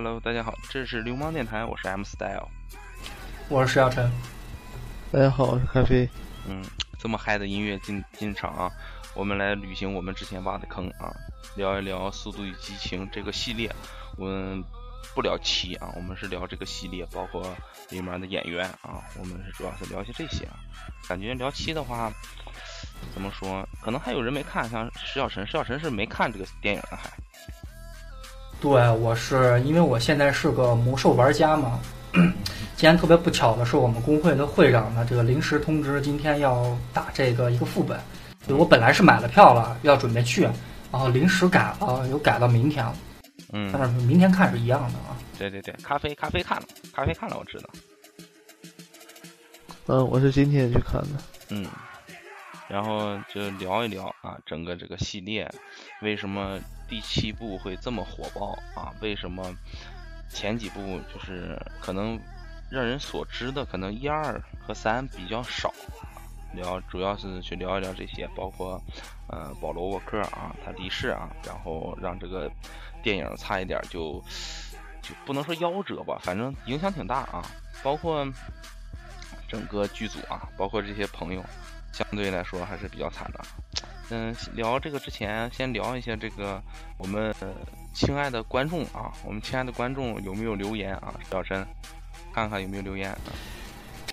Hello，大家好，这是流氓电台，我是 M Style，我是石小晨。大家好，我是咖啡。嗯，这么嗨的音乐进进场啊，我们来履行我们之前挖的坑啊，聊一聊《速度与激情》这个系列。我们不聊七啊，我们是聊这个系列，包括里面的演员啊，我们是主要是聊一些这些啊。感觉聊七的话，怎么说？可能还有人没看，像石小晨，石小晨是没看这个电影的还。对，我是因为我现在是个魔兽玩家嘛。今天特别不巧的是，我们工会的会长呢，这个临时通知今天要打这个一个副本，我本来是买了票了，要准备去，然后临时改了，又改到明天了。嗯，但是明天看是一样的啊。对对对，咖啡咖啡看了，咖啡看了，我知道。嗯，我是今天去看的。嗯，然后就聊一聊啊，整个这个系列为什么。第七部会这么火爆啊？为什么前几部就是可能让人所知的，可能一二和三比较少？聊主要是去聊一聊这些，包括呃保罗沃克啊，他离世啊，然后让这个电影差一点就就不能说夭折吧，反正影响挺大啊。包括整个剧组啊，包括这些朋友，相对来说还是比较惨的。嗯，聊这个之前，先聊一下这个我们亲爱的观众啊，我们亲爱的观众有没有留言啊？小陈，看看有没有留言。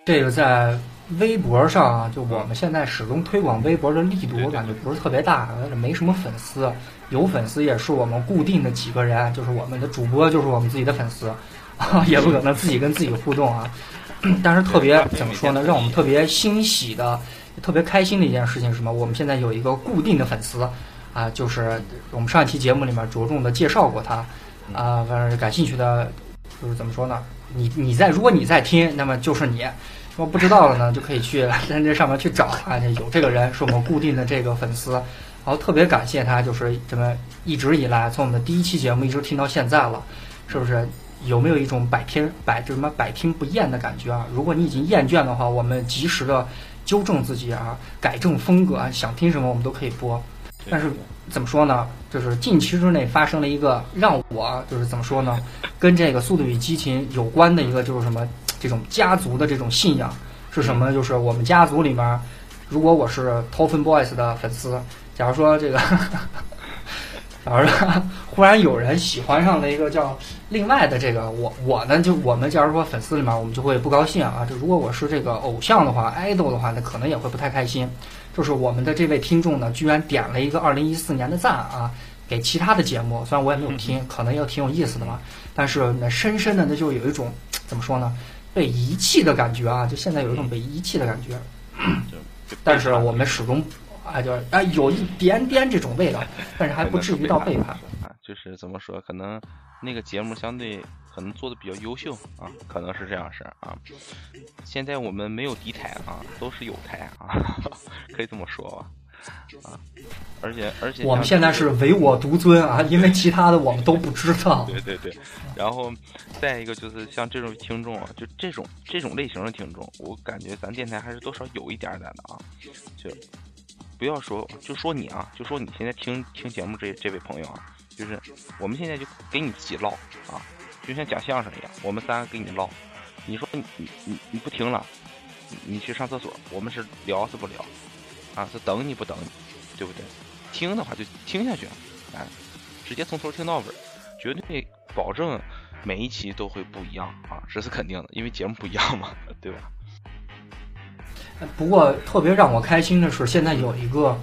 这个在微博上啊，就我们现在始终推广微博的力度，我感觉不是特别大，没什么粉丝。有粉丝也是我们固定的几个人，就是我们的主播，就是我们自己的粉丝，也不可能自己跟自己互动啊。但是特别怎么说呢？让我们特别欣喜的。特别开心的一件事情是什么？我们现在有一个固定的粉丝，啊，就是我们上一期节目里面着重的介绍过他，啊，反正感兴趣的，就是怎么说呢？你你在如果你在听，那么就是你；如果不知道了呢，就可以去 在这上面去找啊，有这个人是我们固定的这个粉丝，然后特别感谢他，就是这么一直以来从我们的第一期节目一直听到现在了，是不是？有没有一种百听百就什么百听不厌的感觉啊？如果你已经厌倦的话，我们及时的。纠正自己啊，改正风格啊，想听什么我们都可以播。但是怎么说呢？就是近期之内发生了一个让我就是怎么说呢？跟这个《速度与激情》有关的一个就是什么这种家族的这种信仰是什么？就是我们家族里面，如果我是 Toffen Boys 的粉丝，假如说这个。而忽然有人喜欢上了一个叫另外的这个我我呢就我们假如说粉丝里面我们就会不高兴啊，就如果我是这个偶像的话，idol 的话，那可能也会不太开心。就是我们的这位听众呢，居然点了一个二零一四年的赞啊，给其他的节目，虽然我也没有听，可能也挺有意思的嘛，但是那深深的那就有一种怎么说呢，被遗弃的感觉啊，就现在有一种被遗弃的感觉。但是我们始终。啊，就是啊，有一点点这种味道，但是还不至于到背叛 啊。就是怎么说，可能那个节目相对可能做的比较优秀啊，可能是这样式啊。现在我们没有敌台啊，都是友台啊，可以这么说吧。啊，而且而且我们现在是唯我独尊啊，因为其他的我们都不知道。对对对，然后再一个就是像这种听众啊，就这种这种类型的听众，我感觉咱电台还是多少有一点点的啊，就。不要说，就说你啊，就说你现在听听节目这这位朋友啊，就是我们现在就给你自己唠啊，就像讲相声一样，我们三个给你唠。你说你你你你不听了，你去上厕所，我们是聊是不聊啊？是等你不等你，对不对？听的话就听下去，哎，直接从头听到尾，绝对保证每一期都会不一样啊，这是肯定的，因为节目不一样嘛，对吧？不过特别让我开心的是，现在有一个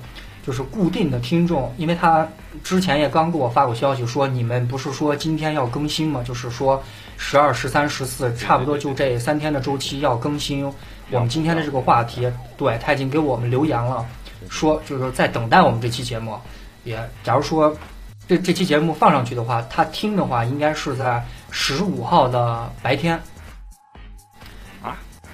就是固定的听众，因为他之前也刚给我发过消息说，你们不是说今天要更新吗？就是说十二、十三、十四，差不多就这三天的周期要更新我们今天的这个话题。对他已经给我们留言了，说就是在等待我们这期节目。也假如说这这期节目放上去的话，他听的话应该是在十五号的白天。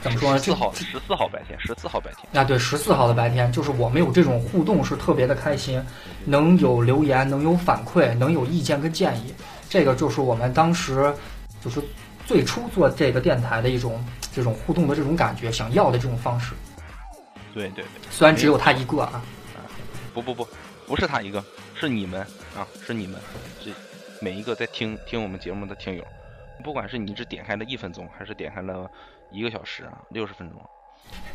怎么说呢？四号十四号白天，十四号白天啊，对，十四号的白天，就是我们有这种互动是特别的开心，能有留言，能有反馈，能有意见跟建议，这个就是我们当时就是最初做这个电台的一种这种互动的这种感觉，想要的这种方式。对对对，虽然只有他一个啊，不不不，不是他一个，是你们啊，是你们，这每一个在听听我们节目的听友，不管是你只点开了一分钟，还是点开了一个小时啊，六十分钟，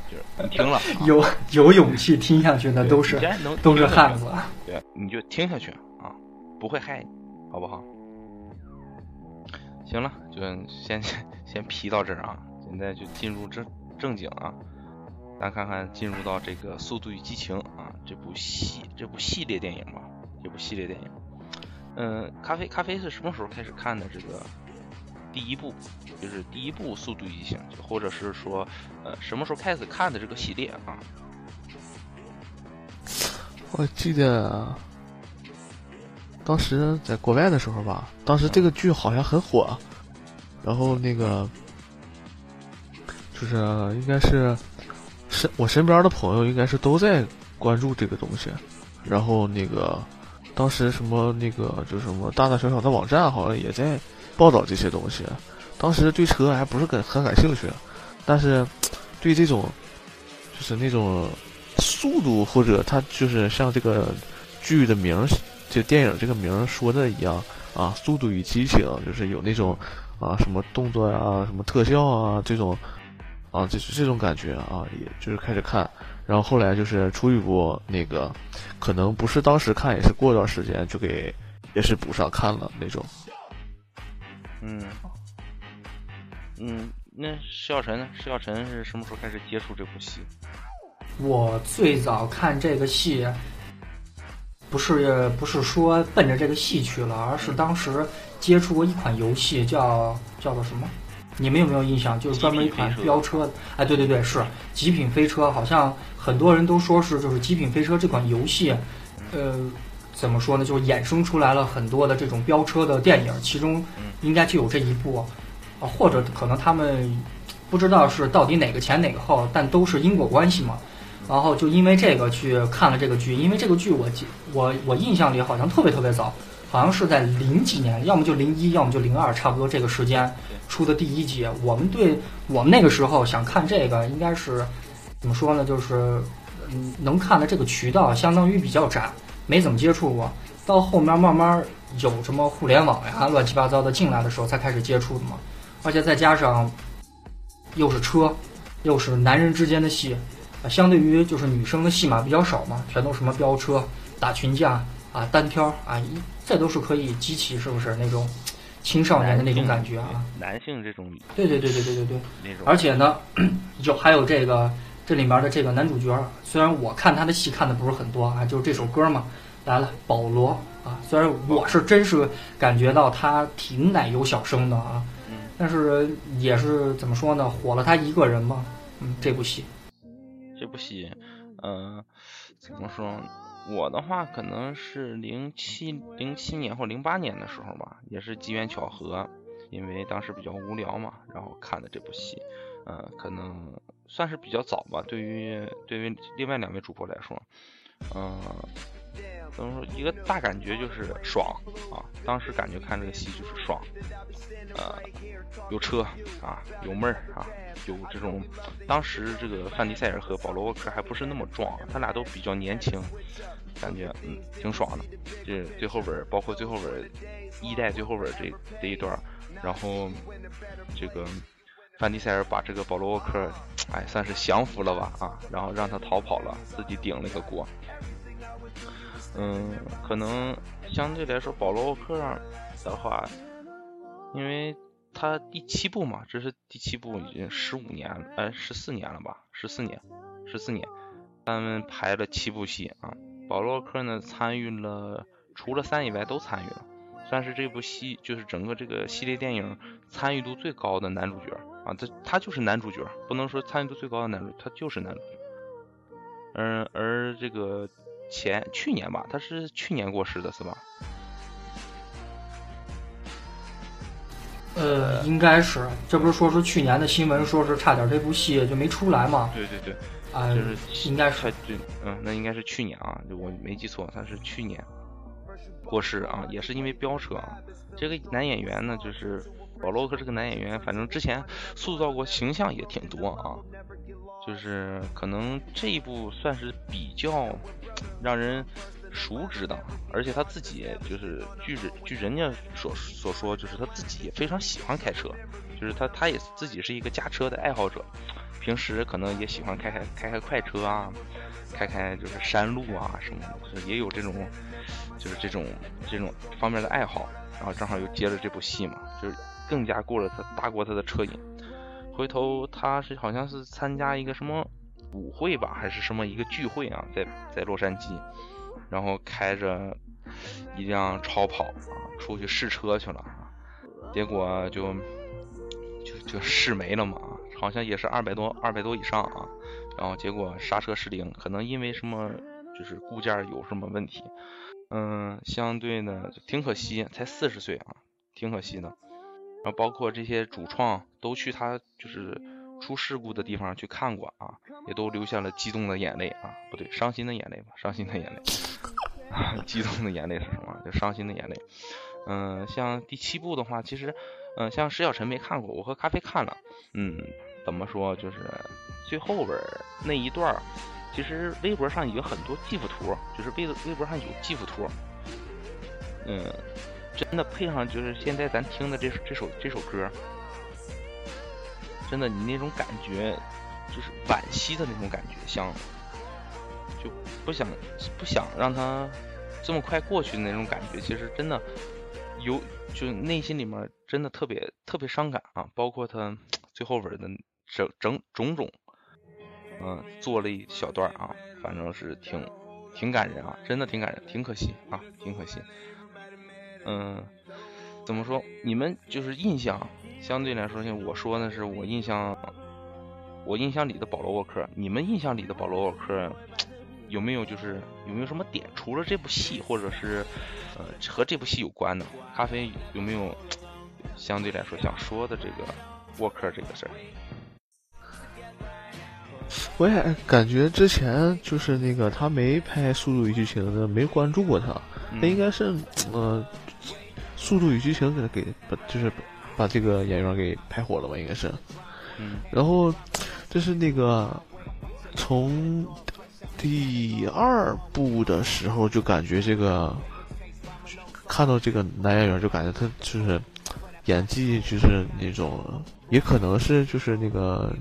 就是你听了，有有勇气听下去的都是都是汉子，对，你就听下去啊，不会害你，好不好？行了，就先 先皮到这儿啊，现在就进入正正经啊。咱看看进入到这个《速度与激情》啊这部系这部系列电影吧，这部系列电影。嗯，咖啡咖啡是什么时候开始看的这个第一部？就是第一部《速度与激情》，或者是说呃什么时候开始看的这个系列啊？我记得当时在国外的时候吧，当时这个剧好像很火，然后那个就是应该是。身我身边的朋友应该是都在关注这个东西，然后那个当时什么那个就什么大大小小的网站好像也在报道这些东西。当时对车还不是很很感兴趣，但是对这种就是那种速度或者它就是像这个剧的名，就电影这个名说的一样啊，速度与激情就是有那种啊什么动作啊什么特效啊这种。啊，就是这种感觉啊，也就是开始看，然后后来就是出一部那个，可能不是当时看，也是过段时间就给，也是补上看了那种。嗯，嗯，那施小晨呢？施小晨是什么时候开始接触这部戏？我最早看这个戏，不是不是说奔着这个戏去了，而是当时接触过一款游戏，叫叫做什么？你们有没有印象？就是专门一款飙车，哎，对对对，是《极品飞车》，好像很多人都说是就是《极品飞车》这款游戏，呃，怎么说呢？就是衍生出来了很多的这种飙车的电影，其中应该就有这一部，啊，或者可能他们不知道是到底哪个前哪个后，但都是因果关系嘛。然后就因为这个去看了这个剧，因为这个剧我记我我印象里好像特别特别早。好像是在零几年，要么就零一，要么就零二，差不多这个时间出的第一集。我们对我们那个时候想看这个，应该是怎么说呢？就是嗯，能看的这个渠道相当于比较窄，没怎么接触过。到后面慢慢有什么互联网呀、乱七八糟的进来的时候，才开始接触的嘛。而且再加上又是车，又是男人之间的戏，啊相对于就是女生的戏码比较少嘛，全都什么飙车、打群架啊、单挑啊一。这都是可以激起是不是那种青少年的那种感觉啊？男性这种对对对对对对对那种，而且呢，有还有这个这里面的这个男主角，虽然我看他的戏看的不是很多啊，就是这首歌嘛，来了保罗啊，虽然我是真是感觉到他挺奶油小生的啊，但是也是怎么说呢，火了他一个人嘛，嗯，这部戏，这部戏，嗯，怎么说？我的话可能是零七零七年或零八年的时候吧，也是机缘巧合，因为当时比较无聊嘛，然后看的这部戏，呃，可能算是比较早吧。对于对于另外两位主播来说，嗯，怎么说？一个大感觉就是爽啊！当时感觉看这个戏就是爽，呃，有车啊，有妹儿啊，有这种。当时这个范迪塞尔和保罗沃克还不是那么壮，他俩都比较年轻。感觉嗯挺爽的，这最后边包括最后边一代最后边这这一段，然后这个范迪塞尔把这个保罗沃克，哎算是降服了吧啊，然后让他逃跑了，自己顶了个锅。嗯，可能相对来说保罗沃克的话，因为他第七部嘛，这是第七部已经十五年了，哎十四年了吧，十四年，十四年，他们拍了七部戏啊。保罗沃·克呢参与了，除了三以外都参与了，算是这部戏就是整个这个系列电影参与度最高的男主角啊，他他就是男主角，不能说参与度最高的男主，他就是男主角。嗯，而这个前去年吧，他是去年过世的是吧？呃，应该是，这不是说是去年的新闻，说是差点这部戏就没出来吗？对对对。啊，就是应该是对，嗯，那应该是去年啊，我没记错，他是去年过世啊，也是因为飙车啊。这个男演员呢，就是保罗克这个男演员，反正之前塑造过形象也挺多啊，就是可能这一部算是比较让人熟知的，而且他自己就是据人据人家所所说，就是他自己也非常喜欢开车，就是他他也自己是一个驾车的爱好者，平时可能也喜欢开开开开快车啊，开开就是山路啊什么的，也有这种就是这种这种方面的爱好，然后正好又接了这部戏嘛，就是更加过了他大过他的车瘾。回头他是好像是参加一个什么舞会吧，还是什么一个聚会啊，在在洛杉矶，然后开着一辆超跑啊出去试车去了，结果就就就试没了嘛，好像也是二百多二百多以上啊，然后结果刹车失灵，可能因为什么就是固件有什么问题，嗯，相对呢挺可惜，才四十岁啊，挺可惜的。然后包括这些主创都去他就是出事故的地方去看过啊，也都流下了激动的眼泪啊，不对，伤心的眼泪吧，伤心的眼泪。激动的眼泪是什么？就伤心的眼泪。嗯，像第七部的话，其实，嗯，像石小晨没看过，我和咖啡看了。嗯，怎么说？就是最后边那一段，其实微博上有很多 GIF 图，就是微微博上有 GIF 图。嗯。真的配上就是现在咱听的这这首这首歌，真的你那种感觉，就是惋惜的那种感觉，像就不想不想让他这么快过去的那种感觉，其实真的有，就内心里面真的特别特别伤感啊！包括他最后尾的整整种种，嗯，做了一小段啊，反正是挺挺感人啊，真的挺感人，挺可惜啊，挺可惜。嗯，怎么说？你们就是印象相对来说，像我说的是我印象，我印象里的保罗沃克。你们印象里的保罗沃克有没有就是有没有什么点？除了这部戏，或者是呃和这部戏有关的？咖啡有没有相对来说想说的这个沃克这个事儿？我也感觉之前就是那个他没拍《速度与激情》的，没关注过他。他应该是呃。《速度与激情》给他给把就是把这个演员给拍火了吧，应该是。嗯。然后这是那个从第二部的时候就感觉这个看到这个男演员就感觉他就是演技就是那种，也可能是就是那个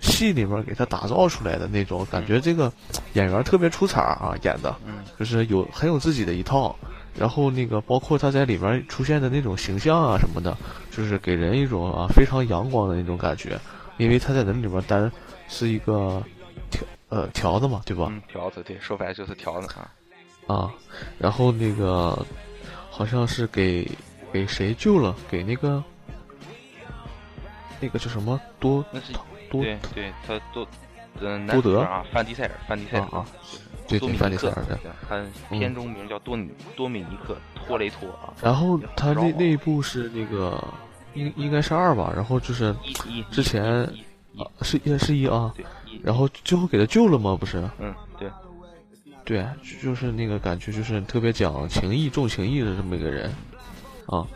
戏里面给他打造出来的那种感觉，这个演员特别出彩啊，演的，就是有很有自己的一套。然后那个包括他在里面出现的那种形象啊什么的，就是给人一种啊非常阳光的那种感觉，因为他在那里面担是一个条呃条子嘛，对吧？嗯，条子对，说白了就是条子啊。啊，然后那个好像是给给谁救了？给那个那个叫什么多？那是多对对，他多嗯多德啊，范迪塞尔，范迪塞尔啊。对多米尼克，他片中名叫多米多米尼克托雷托啊。然后他那那一部是那个应应该是二吧，然后就是之前啊是也是一啊，然后最后给他救了吗？不是？嗯，对，对，就是那个感觉，就是特别讲情义、重情义的这么一个人啊。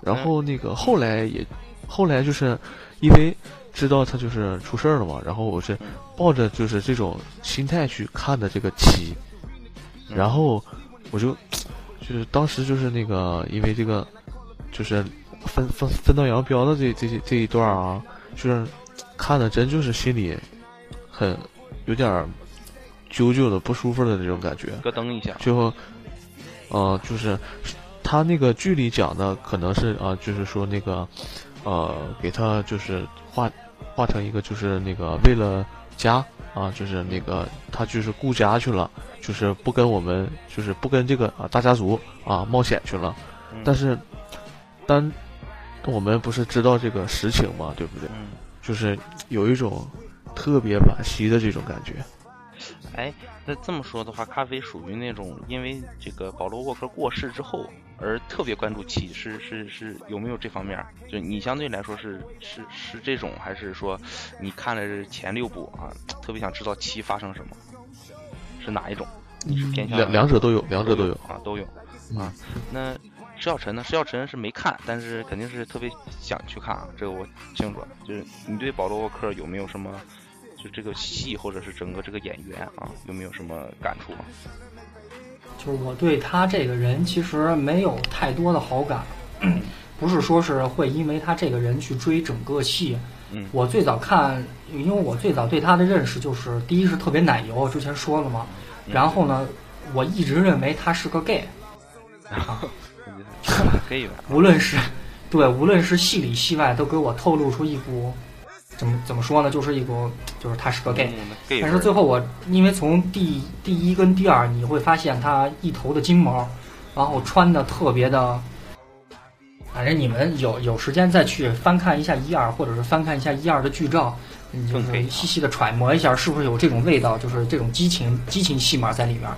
然后那个后来也后来就是因为。知道他就是出事儿了嘛，然后我是抱着就是这种心态去看的这个七，然后我就就是当时就是那个因为这个就是分分分道扬镳的这这这一段啊，就是看的真就是心里很有点揪揪的不舒服的那种感觉，咯噔一下，最后呃就是他那个剧里讲的可能是啊，就是说那个呃给他就是。画画成一个就是那个为了家啊，就是那个他就是顾家去了，就是不跟我们就是不跟这个啊大家族啊冒险去了。但是，当我们不是知道这个实情嘛，对不对？就是有一种特别惋惜的这种感觉。哎，那这么说的话，咖啡属于那种因为这个保罗沃克过世之后。而特别关注七是是是有没有这方面？就你相对来说是是是这种，还是说你看了前六部啊，特别想知道七发生什么？是哪一种？你是偏向两两者都有，两者都有啊，都有啊。那石小晨呢？石小晨是没看，但是肯定是特别想去看啊，这个我清楚。就是你对保罗沃克有没有什么就这个戏或者是整个这个演员啊，有没有什么感触啊？就是我对他这个人其实没有太多的好感，不是说是会因为他这个人去追整个戏。嗯我最早看，因为我最早对他的认识就是，第一是特别奶油，之前说了嘛。然后呢，我一直认为他是个呗，无论是对，无论是戏里戏外，都给我透露出一股怎么怎么说呢，就是一股就是他是个 gay。嗯但是最后我因为从第第一跟第二，你会发现他一头的金毛，然后穿的特别的，反正你们有有时间再去翻看一下一二，或者是翻看一下一二的剧照，你就更 gay 是细细的揣摩一下是不是有这种味道，就是这种激情激情戏码在里面，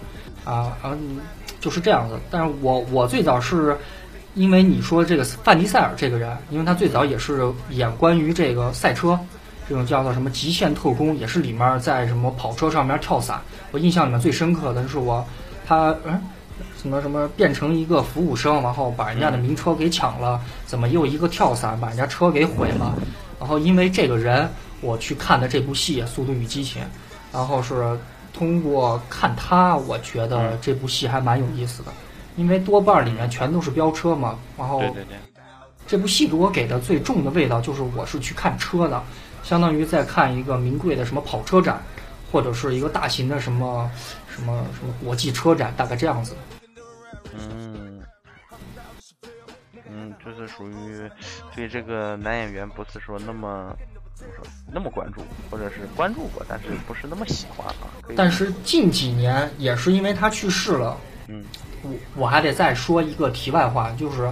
啊嗯，就是这样子。但是我我最早是。因为你说这个范迪塞尔这个人，因为他最早也是演关于这个赛车，这种叫做什么极限特工，也是里面在什么跑车上面跳伞。我印象里面最深刻的是我，他嗯 什么什么变成一个服务生，然后把人家的名车给抢了，怎么又一个跳伞把人家车给毁了？然后因为这个人，我去看的这部戏《速度与激情》，然后是通过看他，我觉得这部戏还蛮有意思的。因为多半里面全都是飙车嘛，然后对对对，这部戏给我给的最重的味道就是我是去看车的，相当于在看一个名贵的什么跑车展，或者是一个大型的什么什么什么国际车展，大概这样子。嗯，嗯，就是属于对这个男演员不是说那么怎么说那么关注，或者是关注过，但是不是那么喜欢啊。但是近几年也是因为他去世了，嗯我我还得再说一个题外话，就是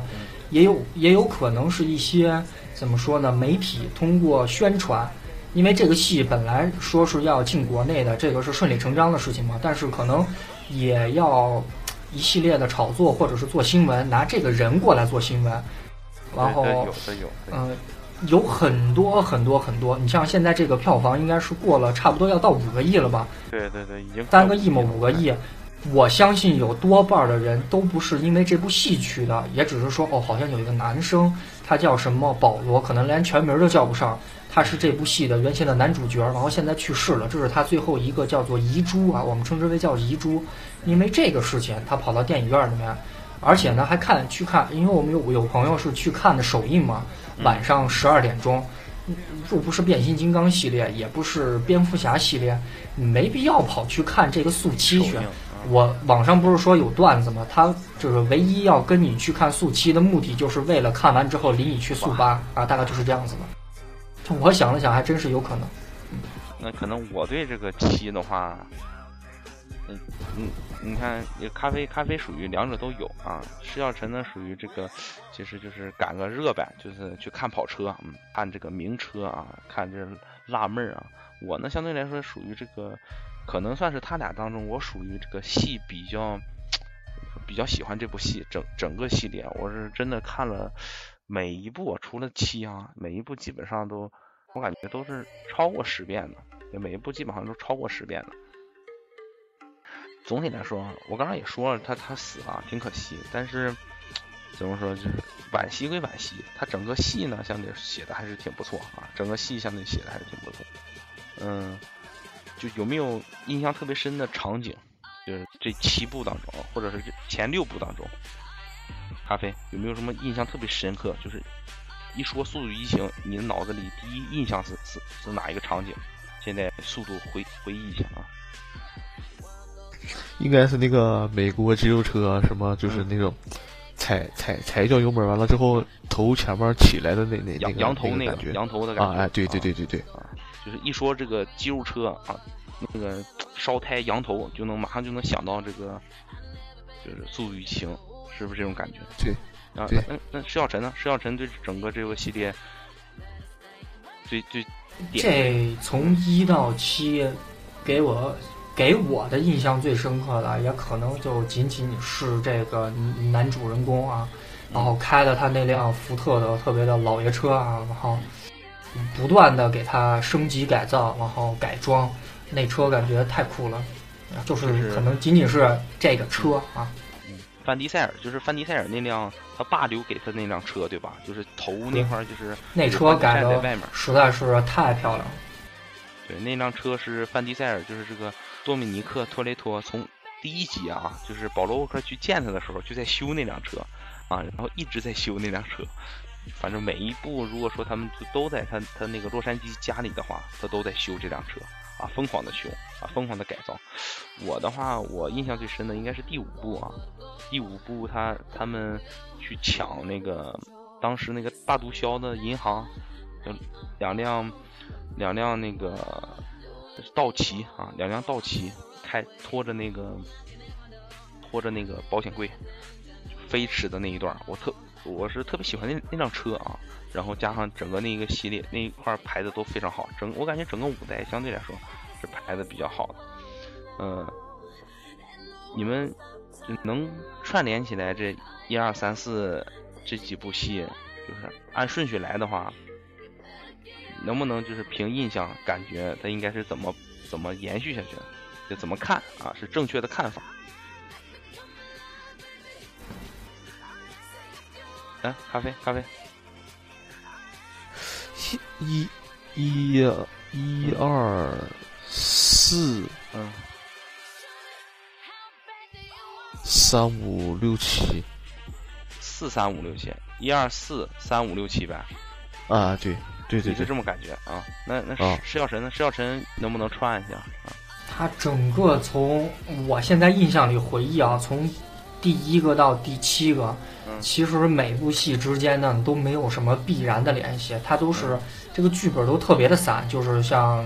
也有也有可能是一些怎么说呢？媒体通过宣传，因为这个戏本来说是要进国内的，这个是顺理成章的事情嘛，但是可能也要一系列的炒作或者是做新闻，拿这个人过来做新闻，然后有的有，嗯、有很多很多很多，你像现在这个票房应该是过了差不多要到五个亿了吧？对对对，已经三个亿嘛，五个亿。我相信有多半的人都不是因为这部戏去的，也只是说哦，好像有一个男生，他叫什么保罗，可能连全名都叫不上，他是这部戏的原先的男主角，然后现在去世了，这是他最后一个叫做遗珠啊，我们称之为叫遗珠，因为这个事情他跑到电影院里面，而且呢还看去看，因为我们有有朋友是去看的首映嘛，晚上十二点钟。又不是变形金刚系列，也不是蝙蝠侠系列，没必要跑去看这个速七去。我网上不是说有段子吗？他就是唯一要跟你去看速七的目的，就是为了看完之后领你去速八啊，大概就是这样子的。就我想了想，还真是有可能。那可能我对这个七的话，嗯嗯，你看，咖啡咖啡属于两者都有啊。施耀晨呢属于这个，其实就是赶个热呗，就是去看跑车，嗯，看这个名车啊，看这辣妹儿啊。我呢相对来说属于这个，可能算是他俩当中，我属于这个戏比较比较喜欢这部戏，整整个系列，我是真的看了每一部，除了七啊，每一部基本上都。我感觉都是超过十遍的，每一部基本上都超过十遍的。总体来说，我刚刚也说了，他他死了，挺可惜。但是怎么说，就是惋惜归惋惜，他整个戏呢，相对写的还是挺不错啊，整个戏相对写的还是挺不错。嗯，就有没有印象特别深的场景？就是这七部当中，或者是这前六部当中，咖啡有没有什么印象特别深刻？就是。一说《速度与激情》，你的脑子里第一印象是是是哪一个场景？现在速度回回忆一下啊。应该是那个美国肌肉车，什么就是那种踩踩踩一脚油门，完了之后头前面起来的那那那羊个羊头那个那感觉羊头的感觉啊，哎，对对对对对，啊，就是一说这个肌肉车啊，那个烧胎羊头就能马上就能想到这个，就是《速度与激情》，是不是这种感觉？对。啊，对那那施耀晨呢？施耀晨对整个这个系列最最这从一到七，给我给我的印象最深刻的，也可能就仅仅是这个男主人公啊，然后开的他那辆福特的特别的老爷车啊，然后不断的给它升级改造，然后改装，那车感觉太酷了，就是就是可能仅仅是这个车啊。范迪塞尔就是范迪塞尔那辆他爸留给他那辆车，对吧？就是头那块儿就是那车改的在外面，实在是太漂亮了。对，那辆车是范迪塞尔，就是这个多米尼克托雷托从第一集啊，就是保罗沃克去见他的时候就在修那辆车啊，然后一直在修那辆车。反正每一步，如果说他们就都在他他那个洛杉矶家里的话，他都在修这辆车啊，疯狂的修啊，疯狂的改造。我的话，我印象最深的应该是第五部啊，第五部他他们去抢那个当时那个大毒枭的银行，两辆两辆那个道奇啊，两辆道奇开拖着那个拖着那个保险柜飞驰的那一段，我特。我是特别喜欢那那辆车啊，然后加上整个那个系列那一块排的都非常好，整我感觉整个五代相对来说是排的比较好的。嗯，你们能串联起来这一二三四这几部戏，就是按顺序来的话，能不能就是凭印象感觉它应该是怎么怎么延续下去，就怎么看啊是正确的看法？来，咖啡，咖啡。一，一，一二四，嗯，三五六七，四三五六七，一二四三五六七呗。啊，对，对对，就这么感觉啊。那那石药神呢？石药神能不能串一下啊？他整个从我现在印象里回忆啊，从第一个到第七个。其实每部戏之间呢都没有什么必然的联系，它都是这个剧本都特别的散，就是像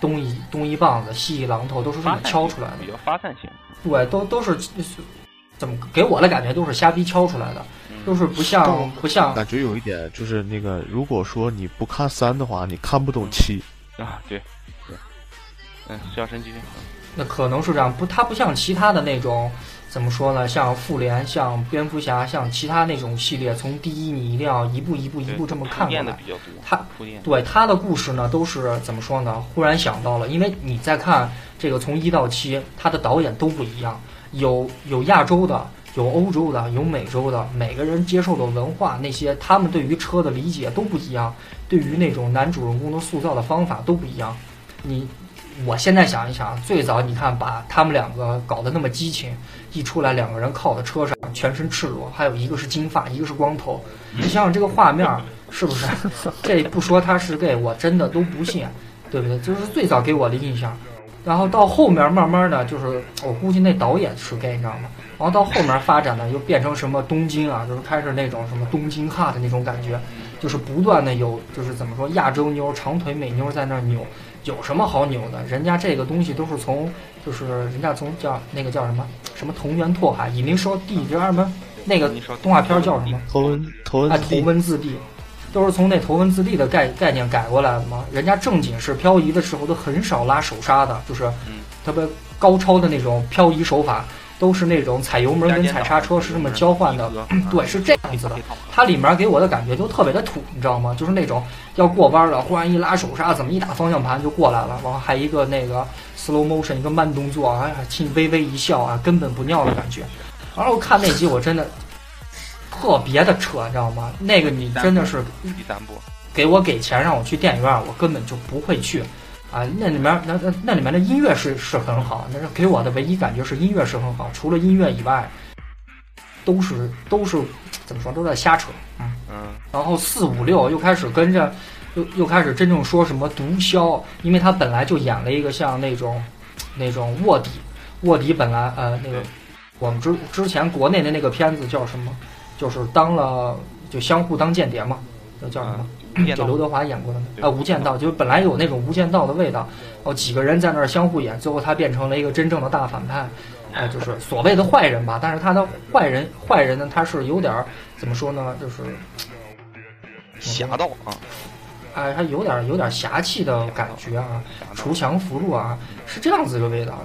东一东一棒子西一榔头都是这么敲出来的，比较发散性。对，都都是怎么给我的感觉都是瞎逼敲出来的，都是不像不像。感觉有一点就是那个，如果说你不看三的话，你看不懂七啊。对，对，嗯，小神继续。那可能是这样，不，它不像其他的那种。怎么说呢？像复联、像蝙蝠侠、像其他那种系列，从第一你一定要一步一步一步这么看过来。他对他的故事呢，都是怎么说呢？忽然想到了，因为你在看这个从一到七，他的导演都不一样，有有亚洲的，有欧洲的，有美洲的，每个人接受的文化那些，他们对于车的理解都不一样，对于那种男主人公的塑造的方法都不一样。你。我现在想一想，最早你看把他们两个搞得那么激情，一出来两个人靠在车上，全身赤裸，还有一个是金发，一个是光头，你想想这个画面是不是？这不说他是 gay，我真的都不信，对不对？就是最早给我的印象，然后到后面慢慢的就是我估计那导演是 gay，你知道吗？然后到后面发展呢，又变成什么东京啊，就是开始那种什么东京哈的那种感觉，就是不断的有就是怎么说亚洲妞长腿美妞在那扭。有什么好扭的？人家这个东西都是从，就是人家从叫那个叫什么什么同源拓海，以灵烧地，叫什么那个动画片叫什么？头文头文哎，头文字 D，都是从那头文字 D 的概概念改过来的吗？人家正经是漂移的时候都很少拉手刹的，就是特别高超的那种漂移手法。都是那种踩油门跟踩刹车是这么交换的，对，是这样子的。它里面给我的感觉就特别的土，你知道吗？就是那种要过弯了，忽然一拉手刹，怎么一打方向盘就过来了，然后还一个那个 slow motion 一个慢动作，哎呀，亲微微一笑啊，根本不尿的感觉。然后看那集我真的特别的扯，你知道吗？那个你真的是第三部，给我给钱让我去电影院，我根本就不会去。啊，那里面那那那里面的音乐是是很好，那是给我的唯一感觉是音乐是很好。除了音乐以外，都是都是怎么说都在瞎扯，嗯嗯。然后四五六又开始跟着，又又开始真正说什么毒枭，因为他本来就演了一个像那种那种卧底，卧底本来呃那个我们之之前国内的那个片子叫什么，就是当了就相互当间谍嘛，那叫什么？就刘德华演过的啊，《无间道》就是本来有那种《无间道》的味道，哦，几个人在那儿相互演，最后他变成了一个真正的大反派，哎，就是所谓的坏人吧。但是他的坏人，坏人呢，他是有点怎么说呢？就是侠盗啊，哎，他有点有点侠气的感觉啊，锄强扶弱啊，是这样子一个味道。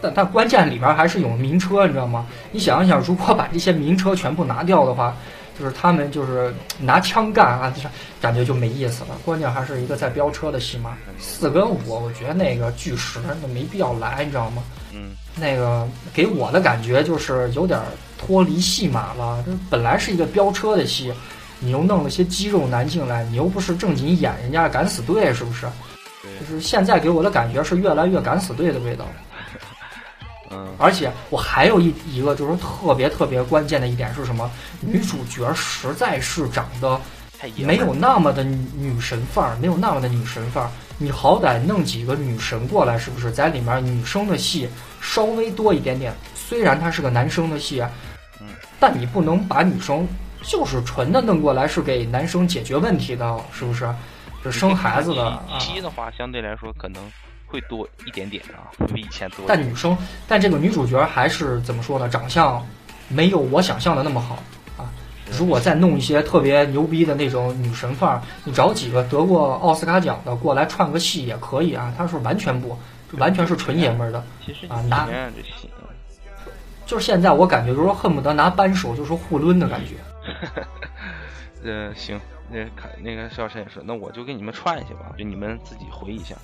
但但关键里边还是有名车，你知道吗？你想一想，如果把这些名车全部拿掉的话。就是他们就是拿枪干啊，就是感觉就没意思了。关键还是一个在飙车的戏码，四跟五，我觉得那个巨石那没必要来，你知道吗？嗯，那个给我的感觉就是有点脱离戏码了。这本来是一个飙车的戏，你又弄了些肌肉男进来，你又不是正经演人家敢死队，是不是？就是现在给我的感觉是越来越敢死队的味道。嗯，而且我还有一一个就是特别特别关键的一点是什么？女主角实在是长得没有那么的女神范儿，没有那么的女神范儿。你好歹弄几个女神过来，是不是在里面女生的戏稍微多一点点？虽然它是个男生的戏，嗯，但你不能把女生就是纯的弄过来是给男生解决问题的，是不是？是生孩子的。期的话，相对来说可能。会多一点点啊，会比以前多。但女生，但这个女主角还是怎么说呢？长相没有我想象的那么好啊。如果再弄一些特别牛逼的那种女神范儿，你找几个得过奥斯卡奖的过来串个戏也可以啊。她是完全不，完全是纯爷们儿的啊。拿就是现在我感觉就是恨不得拿扳手就是互抡的感觉。呃，行。那看那个肖晨也是，那我就给你们串一下吧，就你们自己回忆一下。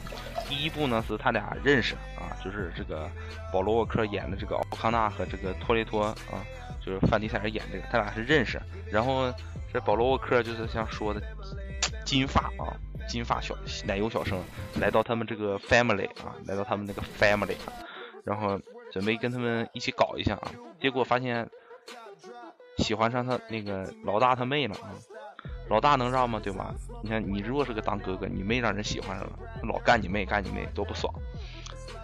第一部呢是他俩认识啊，就是这个保罗沃克演的这个奥康纳和这个托雷托啊，就是范迪塞尔演这个，他俩是认识。然后这保罗沃克就是像说的金发啊，金发小奶油小生来到他们这个 family 啊，来到他们那个 family，然后准备跟他们一起搞一下啊，结果发现喜欢上他那个老大他妹了啊。老大能让吗？对吧？你看，你如果是个当哥哥，你妹让人喜欢上了，老干你妹，干你妹多不爽。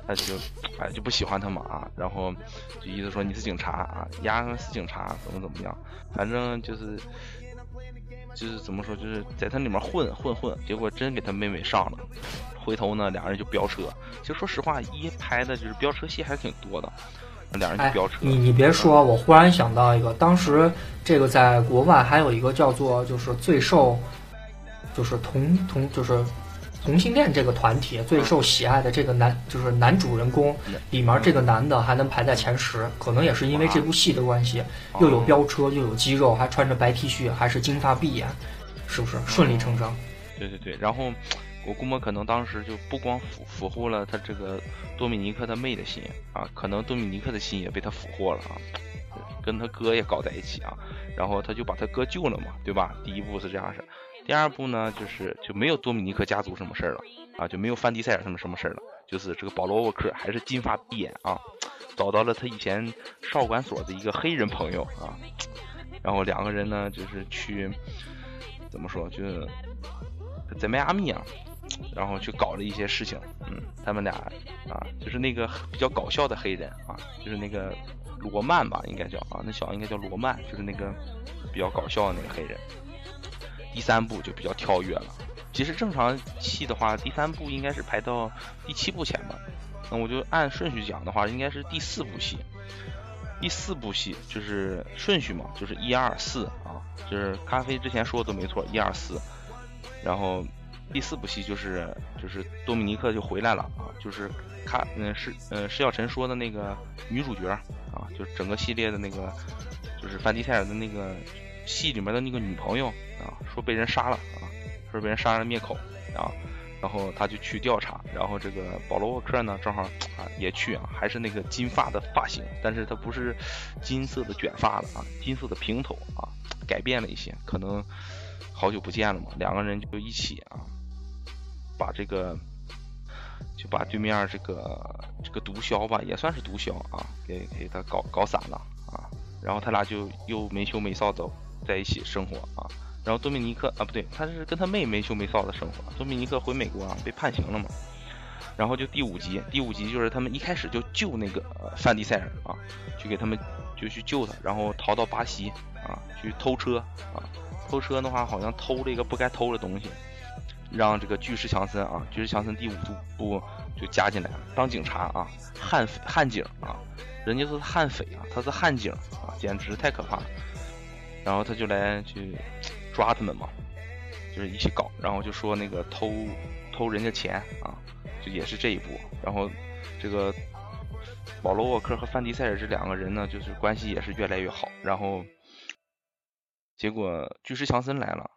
他就，哎，就不喜欢他嘛啊。然后就意思说你是警察啊，丫是警察，怎么怎么样？反正就是，就是怎么说，就是在他里面混混混，结果真给他妹妹上了。回头呢，俩人就飙车。其实说实话，一拍的就是飙车戏还是挺多的。两人飙车，你你别说，我忽然想到一个，当时这个在国外还有一个叫做就是最受，就是同同就是同性恋这个团体最受喜爱的这个男就是男主人公里面这个男的还能排在前十，可能也是因为这部戏的关系，又有飙车又有肌肉，还穿着白 T 恤，还是金发碧眼，是不是顺理成章？对对对，然后。我估摸可能当时就不光俘俘获了他这个多米尼克他妹的心啊，可能多米尼克的心也被他俘获了啊，跟他哥也搞在一起啊，然后他就把他哥救了嘛，对吧？第一步是这样式，第二步呢就是就没有多米尼克家族什么事儿了啊，就没有范迪塞尔什么什么事儿了，就是这个保罗沃克还是金发碧眼啊，找到了他以前少管所的一个黑人朋友啊，然后两个人呢就是去怎么说，就是在迈阿密啊。然后去搞了一些事情，嗯，他们俩啊，就是那个比较搞笑的黑人啊，就是那个罗曼吧，应该叫啊，那小子应该叫罗曼，就是那个比较搞笑的那个黑人。第三部就比较跳跃了，其实正常戏的话，第三部应该是排到第七部前吧。那我就按顺序讲的话，应该是第四部戏。第四部戏就是顺序嘛，就是一二四啊，就是咖啡之前说的都没错，一二四，然后。第四部戏就是就是多米尼克就回来了啊，就是卡嗯是呃施小晨说的那个女主角啊，就是整个系列的那个就是范迪塞尔的那个戏里面的那个女朋友啊，说被人杀了啊，说被人杀人灭口啊，然后他就去调查，然后这个保罗沃克呢正好啊也去啊，还是那个金发的发型，但是他不是金色的卷发了啊，金色的平头啊，改变了一些，可能好久不见了嘛，两个人就一起啊。把这个就把对面这个这个毒枭吧，也算是毒枭啊，给给他搞搞散了啊。然后他俩就又没羞没臊的在一起生活啊。然后多米尼克啊，不对，他是跟他妹没羞没臊的生活。多米尼克回美国啊，被判刑了嘛。然后就第五集，第五集就是他们一开始就救那个呃范迪塞尔啊，去给他们就去救他，然后逃到巴西啊，去偷车啊，偷车的话好像偷了一个不该偷的东西。让这个巨石强森啊，巨石强森第五部就加进来了，当警察啊，悍悍警啊，人家是悍匪啊，他是悍警啊，简直太可怕了。然后他就来去抓他们嘛，就是一起搞，然后就说那个偷偷人家钱啊，就也是这一步。然后这个保罗沃克和范迪塞尔这两个人呢，就是关系也是越来越好。然后结果巨石强森来了。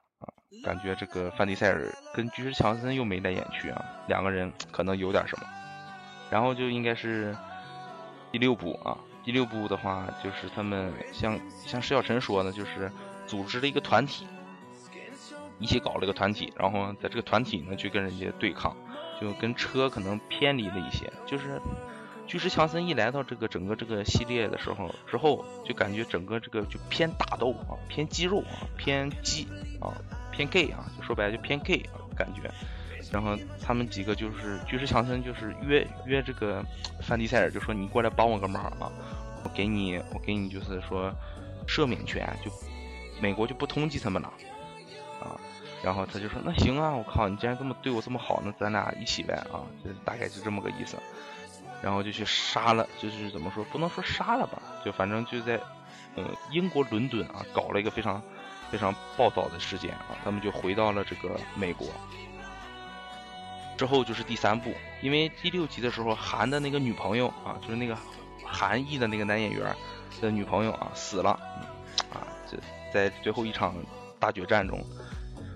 感觉这个范迪塞尔跟巨石强森又眉来眼去啊，两个人可能有点什么。然后就应该是第六部啊，第六部的话就是他们像像石小晨说的，就是组织了一个团体，一起搞了个团体，然后在这个团体呢去跟人家对抗，就跟车可能偏离了一些。就是巨石强森一来到这个整个这个系列的时候之后，就感觉整个这个就偏打斗啊，偏肌肉啊，偏肌啊，偏 gay 啊，就说白了就偏 gay 啊感觉。然后他们几个就是巨石强森就是约约这个范迪塞尔，就说你过来帮我个忙啊，我给你我给你就是说赦免权，就美国就不通缉他们了啊。然后他就说那行啊，我靠，你既然这么对我这么好，那咱俩一起呗啊，就大概就这么个意思。然后就去杀了，就是怎么说不能说杀了吧，就反正就在呃英国伦敦啊搞了一个非常非常暴躁的事件啊，他们就回到了这个美国。之后就是第三部，因为第六集的时候，韩的那个女朋友啊，就是那个韩裔的那个男演员的女朋友啊死了，啊，这在最后一场大决战中，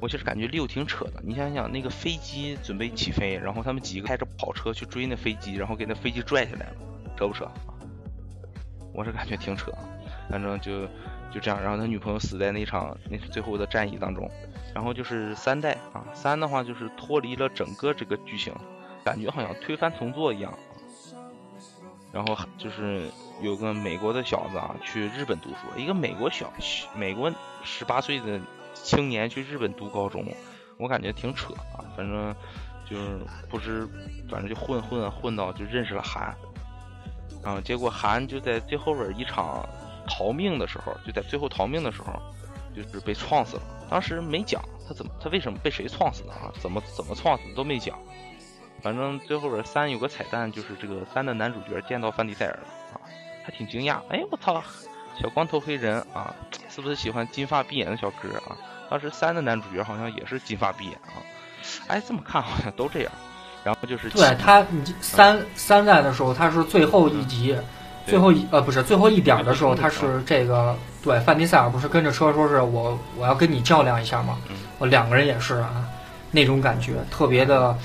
我其实感觉六挺扯的。你想想，那个飞机准备起飞，然后他们几个开着跑车去追那飞机，然后给那飞机拽下来了，扯不扯？我是感觉挺扯，反正就就这样，然后他女朋友死在那场那最后的战役当中。然后就是三代啊，三的话就是脱离了整个这个剧情，感觉好像推翻重做一样。然后就是有个美国的小子啊，去日本读书，一个美国小美国十八岁的青年去日本读高中，我感觉挺扯啊。反正就是不知，反正就混混混到就认识了韩，啊，结果韩就在最后边一场逃命的时候，就在最后逃命的时候。就是被撞死了，当时没讲他怎么他为什么被谁撞死的啊？怎么怎么撞死的都没讲。反正最后边三有个彩蛋，就是这个三的男主角见到范迪塞尔了啊，还挺惊讶。哎，我操，小光头黑人啊，是不是喜欢金发碧眼的小哥啊？当时三的男主角好像也是金发碧眼啊。哎，这么看好像都这样。然后就是对他，你三三代的时候他是最后一集。最后一呃不是最后一点的时候，他是这个对范迪塞尔不是跟着车说是我我要跟你较量一下嘛，我两个人也是啊，那种感觉特别的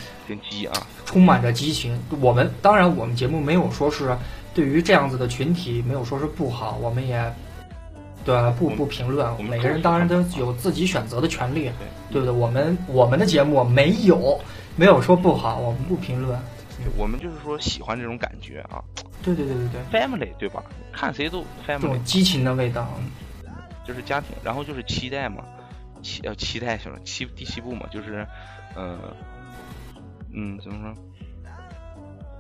激啊，充满着激情。我们当然我们节目没有说是对于这样子的群体没有说是不好，我们也对不不评论，每个人当然都有自己选择的权利，对不对？我们我们的节目没有没有说不好，我们不评论。我们就是说喜欢这种感觉啊，对对对对对，family 对吧？看谁都 family，激情的味道，就是家庭，然后就是期待嘛，期呃期待行了，七第七部嘛，就是呃嗯怎么说？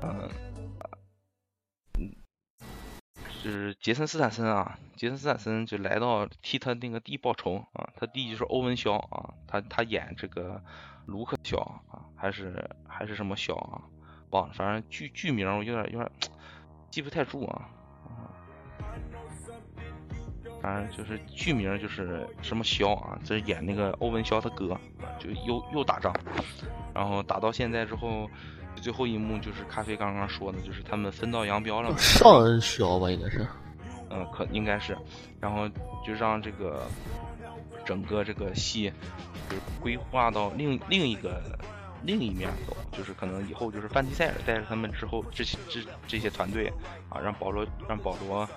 嗯嗯，就是杰森斯坦森啊，杰森斯坦森就来到替他那个弟报仇啊，他弟就是欧文肖啊，他他演这个卢克肖啊，还是还是什么肖啊？忘了，反正剧剧名我有点有点记不太住啊。反正就是剧名就是什么肖啊，这是演那个欧文肖他哥，就又又打仗，然后打到现在之后，最后一幕就是咖啡刚刚说的，就是他们分道扬镳了。上恩肖吧，应该是。嗯，可应该是，然后就让这个整个这个戏就是规划到另另一个。另一面走，就是可能以后就是范迪塞尔带着他们之后这些这这些团队啊，让保罗让保罗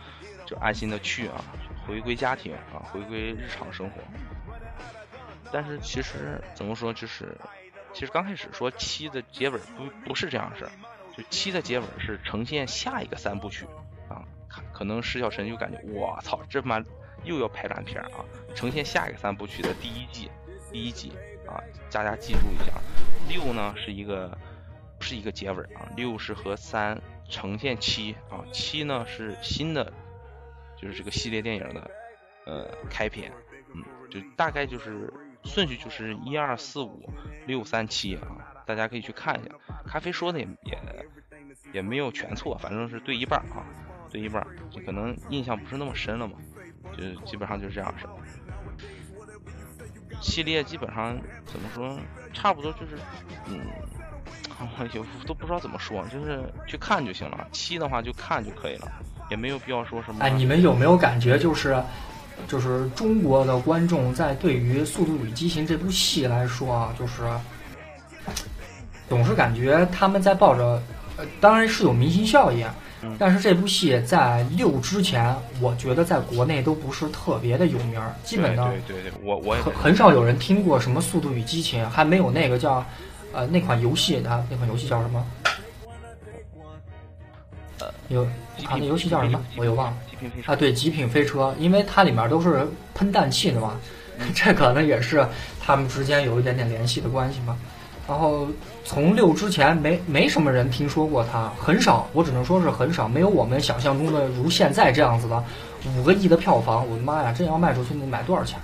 就安心的去啊，回归家庭啊，回归日常生活。但是其实怎么说，就是其实刚开始说七的结尾不不是这样式儿，就七的结尾是呈现下一个三部曲啊，可能石小晨就感觉我操，这他妈又要拍烂片啊，呈现下一个三部曲的第一季第一集啊，大家记住一下。六呢是一个是一个结尾啊，六是和三呈现七啊，七呢是新的，就是这个系列电影的呃开篇，嗯，就大概就是顺序就是一二四五六三七啊，大家可以去看一下。咖啡说的也也也没有全错，反正是对一半啊，对一半，就可能印象不是那么深了嘛，就基本上就是这样式。系列基本上怎么说，差不多就是，嗯，有都不知道怎么说，就是去看就行了。七的话就看就可以了，也没有必要说什么。哎，你们有没有感觉，就是，就是中国的观众在对于《速度与激情》这部戏来说啊，就是，总是感觉他们在抱着，当然是有明星效应。但是这部戏在六之前，我觉得在国内都不是特别的有名基本的对对对，我我很很少有人听过什么《速度与激情》，还没有那个叫，呃那款游戏啊，那款游戏叫什么？呃，有极啊，那游戏叫什么？我又忘了。啊，对，极品飞车，因为它里面都是喷氮气的嘛，这可能也是他们之间有一点点联系的关系吧。然后从六之前没没什么人听说过它，很少，我只能说是很少，没有我们想象中的如现在这样子的五个亿的票房，我的妈呀，真要卖出去得买多少钱？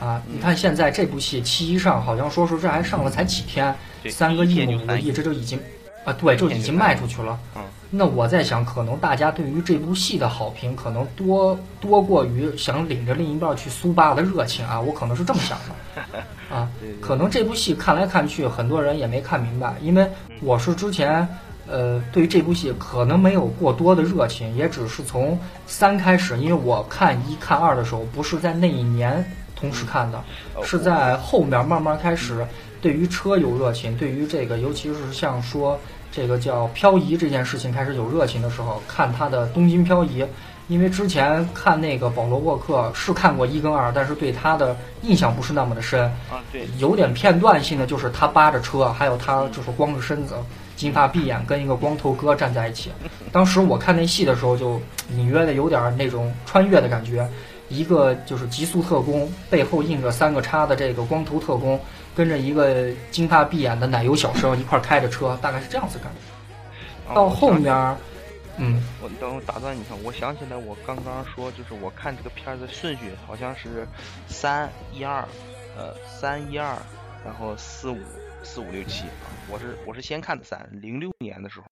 啊，你看现在这部戏七一上，好像说是这还上了才几天，三个亿五个亿，这就已经啊，对，就已经卖出去了。嗯，那我在想，可能大家对于这部戏的好评，可能多多过于想领着另一半去苏巴的热情啊，我可能是这么想的，啊，可能这部戏看来看去，很多人也没看明白，因为我是之前，呃，对于这部戏可能没有过多的热情，也只是从三开始，因为我看一看二的时候，不是在那一年同时看的，呃是在后面慢慢开始对于车有热情，对于这个尤其是像说这个叫漂移这件事情开始有热情的时候，看他的东京漂移。因为之前看那个保罗沃克是看过一跟二，但是对他的印象不是那么的深，啊，对，有点片段性的，就是他扒着车，还有他就是光着身子，金发碧眼，跟一个光头哥站在一起。当时我看那戏的时候，就隐约的有点那种穿越的感觉。一个就是极速特工，背后印着三个叉的这个光头特工，跟着一个金发碧眼的奶油小生一块儿开着车，大概是这样子感觉。到后面儿，嗯，我等打断你一下，我想起来，我刚刚说就是我看这个片儿的顺序好像是三一二，呃三一二，然后四五四五六七啊，我是我是先看的三，零六年的时候，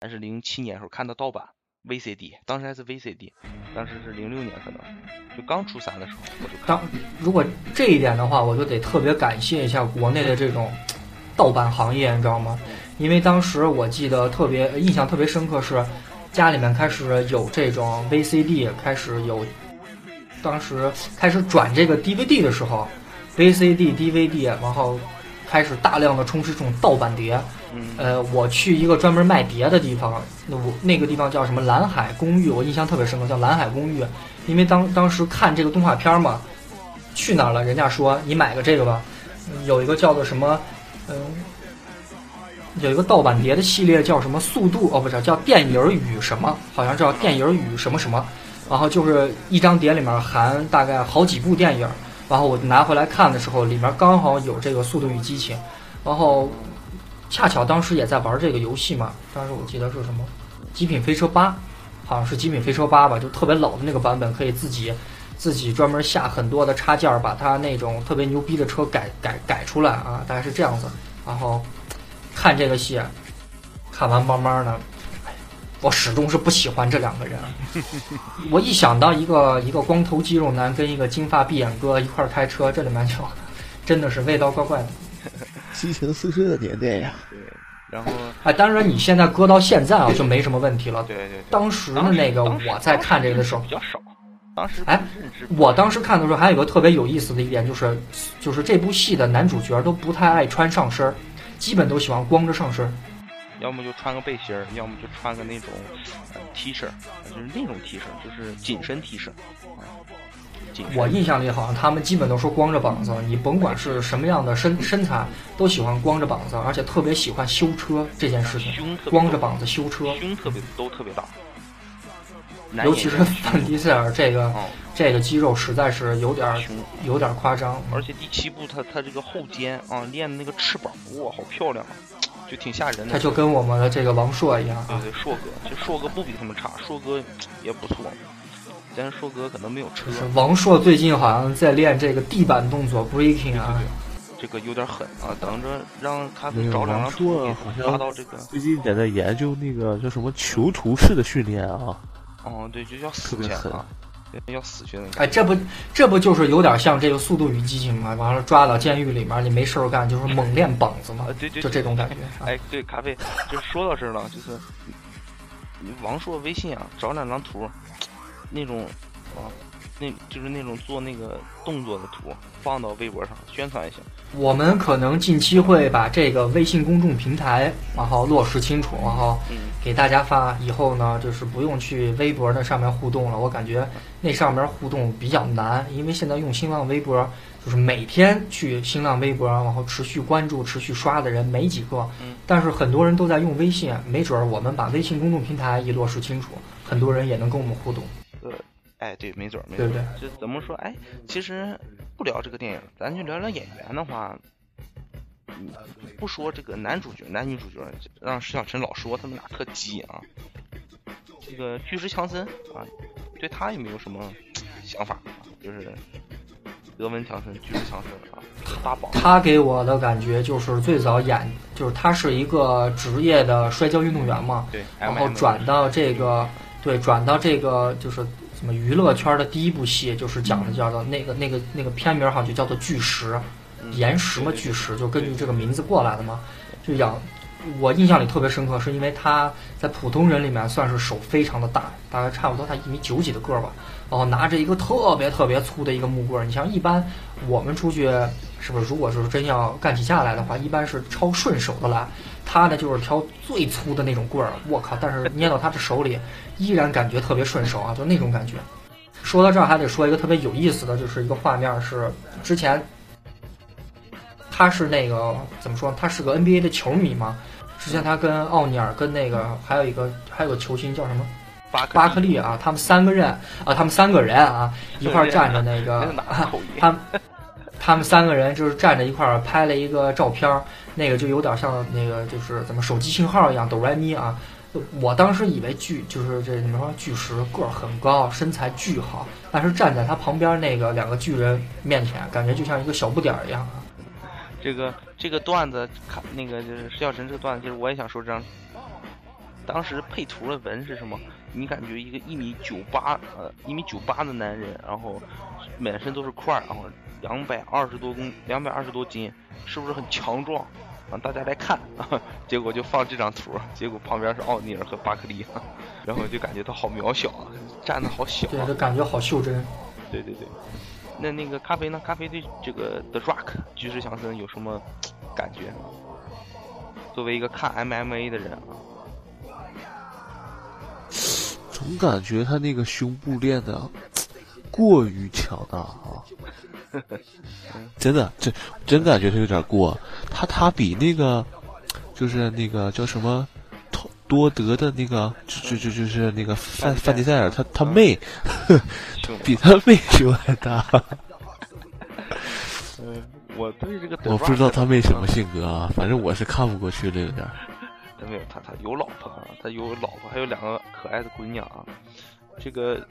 还是零七年的时候看的盗版 VCD，当时还是 VCD，当时是零六年可能就刚初三的时候我就看当如果这一点的话，我就得特别感谢一下国内的这种盗版行业，你知道吗？因为当时我记得特别印象特别深刻是，家里面开始有这种 VCD，开始有，当时开始转这个 DVD 的时候，VCD、DVD，然后开始大量的充斥这种盗版碟。嗯。呃，我去一个专门卖碟的地方，那我那个地方叫什么蓝海公寓，我印象特别深刻，叫蓝海公寓。因为当当时看这个动画片嘛，去哪儿了？人家说你买个这个吧，嗯有一个叫做什么，嗯、有一个盗版碟的系列叫什么速度？哦，不是叫电影与什么，好像叫电影与什么什么，然后就是一张碟里面含大概好几部电影，然后我拿回来看的时候，里面刚好有这个《速度与激情》，然后恰巧当时也在玩这个游戏嘛，当时我记得是什么《极品飞车八》，好像是《极品飞车八》吧，就特别老的那个版本，可以自己自己专门下很多的插件，把它那种特别牛逼的车改改改出来啊，大概是这样子。然后看这个戏，看完慢慢的，我始终是不喜欢这两个人。我一想到一个一个光头肌肉男跟一个金发碧眼哥一块儿开车，这里面就 真的是味道怪怪的。激情四射的年代呀，对，然后哎，当然你现在搁到现在啊，就没什么问题了。对对对，当时的那个我在看这个的时候比，较少，当时哎我当时看的时候还有一个特别有意思的一点，就是就是这部戏的男主角都不太爱穿上身，基本都喜欢光着上身儿。要么就穿个背心儿，要么就穿个那种呃 T 恤，就是那种 T 恤，就是紧身 T 恤。啊我印象里好像他们基本都说光着膀子，你甭管是什么样的身身材，都喜欢光着膀子，而且特别喜欢修车这件事情，光着膀子修车，胸特别都特别大，尤其是范迪塞尔这个哦，这个肌肉实在是有点儿，有点儿夸张。而且第七部他他这个后肩啊练的那个翅膀，哇，好漂亮啊，就挺吓人的。他就跟我们的这个王朔一样啊，对对，硕哥，其实硕哥不比他们差，硕哥也不错，但是硕哥可能没有车就，是王朔最近好像在练这个地板动作 breaking 啊，这个有点狠啊。等着让咖啡找两张王图给朔好像发到这个，最近在在研究那个叫什么囚徒式的训练啊，哦，对，就叫特别啊，对，要死去的。哎，这不这不就是有点像这个《速度与激情》吗？完了抓到监狱里面，你没事儿干，就是猛练膀子嘛 啊，，对对，就这种感觉。啊哎，对，咖啡，就说到这儿了，就是王硕微信啊，找两张图，那种啊，那就是那种做那个动作的图放到微博上宣传一下。我们可能近期会把这个微信公众平台，然后落实清楚，然后给大家发。以后呢，就是不用去微博那上面互动了。我感觉那上面互动比较难，因为现在用新浪微博，就是每天去新浪微博，然后持续关注、持续刷的人没几个。但是很多人都在用微信，没准儿我们把微信公众平台一落实清楚，很多人也能跟我们互动。呃，哎，对，没准儿，没准对儿。就怎么说？哎，其实不聊这个电影，咱就聊聊演员的话，嗯，不说这个男主角、男女主角，让石小晨老说他们俩特鸡啊。这个巨石强森啊，对他有没有什么想法？就是德文强森、巨石强森啊，大宝。他给我的感觉就是最早演，就是他是一个职业的摔跤运动员嘛，对，然后转到这个，对，转到这个就是什么娱乐圈的第一部戏，就是讲的叫做那个那个那个片名好像就叫做巨石，岩石嘛，巨石就根据这个名字过来的嘛，就讲。我印象里特别深刻，是因为他在普通人里面算是手非常的大，大概差不多他一米九几的个儿吧，然后拿着一个特别特别粗的一个木棍儿。你像一般我们出去是不是，如果是真要干起架来的话，一般是超顺手的来，他呢就是挑最粗的那种棍儿。我靠！但是捏到他的手里，依然感觉特别顺手啊，就那种感觉。说到这儿还得说一个特别有意思的，就是一个画面是之前他是那个怎么说？他是个 NBA 的球迷嘛。之前他跟奥尼尔跟那个还有一个还有个球星叫什么巴巴克利啊，他们三个人啊，他们三个人啊一块儿站着那个，他他们三个人就是站着一块儿拍了一个照片，那个就有点像那个就是怎么手机信号一样哆来咪啊。我当时以为巨就是这怎么说巨石个儿很高，身材巨好，但是站在他旁边那个两个巨人面前，感觉就像一个小不点儿一样啊。这个这个段子，看那个就是石小晨这个段子，其实我也想说这样。当时配图的文是什么？你感觉一个一米九八呃一米九八的男人，然后满身都是块儿，然后两百二十多公两百二十多斤，是不是很强壮？让大家来看，结果就放这张图，结果旁边是奥尼尔和巴克利，然后就感觉他好渺小啊，站的好小，对，就感觉好袖珍。对对对。那那个咖啡呢？咖啡对这个 The Rock 巨石强森有什么感觉？作为一个看 MMA 的人啊，总感觉他那个胸部练的过于强大啊！真的，这真感觉他有点过。他他比那个就是那个叫什么？多德的那个，就就就就是那个范范迪塞尔，他他妹，比他妹胸还大。嗯，我对这个我不知道他妹什么性格啊，反正我是看不过去了有点。他没有，他他有老婆啊，他有老婆，还有两个可爱的闺娘啊。这个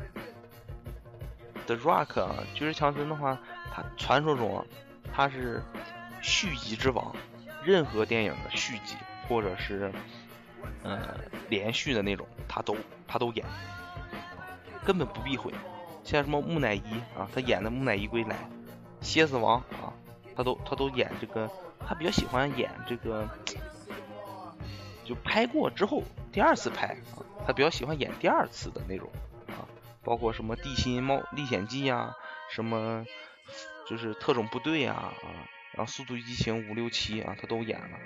The Rock 啊，巨石强森的话，他传说中啊，他是续集之王，任何电影的续集或者是。呃，连续的那种，他都他都演，根本不避讳。像什么木乃伊啊，他演的木乃伊归来，蝎子王啊，他都他都演这个，他比较喜欢演这个，就拍过之后第二次拍啊，他比较喜欢演第二次的那种，包括什么地心冒历险记呀，什么就是特种部队啊啊。然后《速度与激情》五六七啊，他都演了。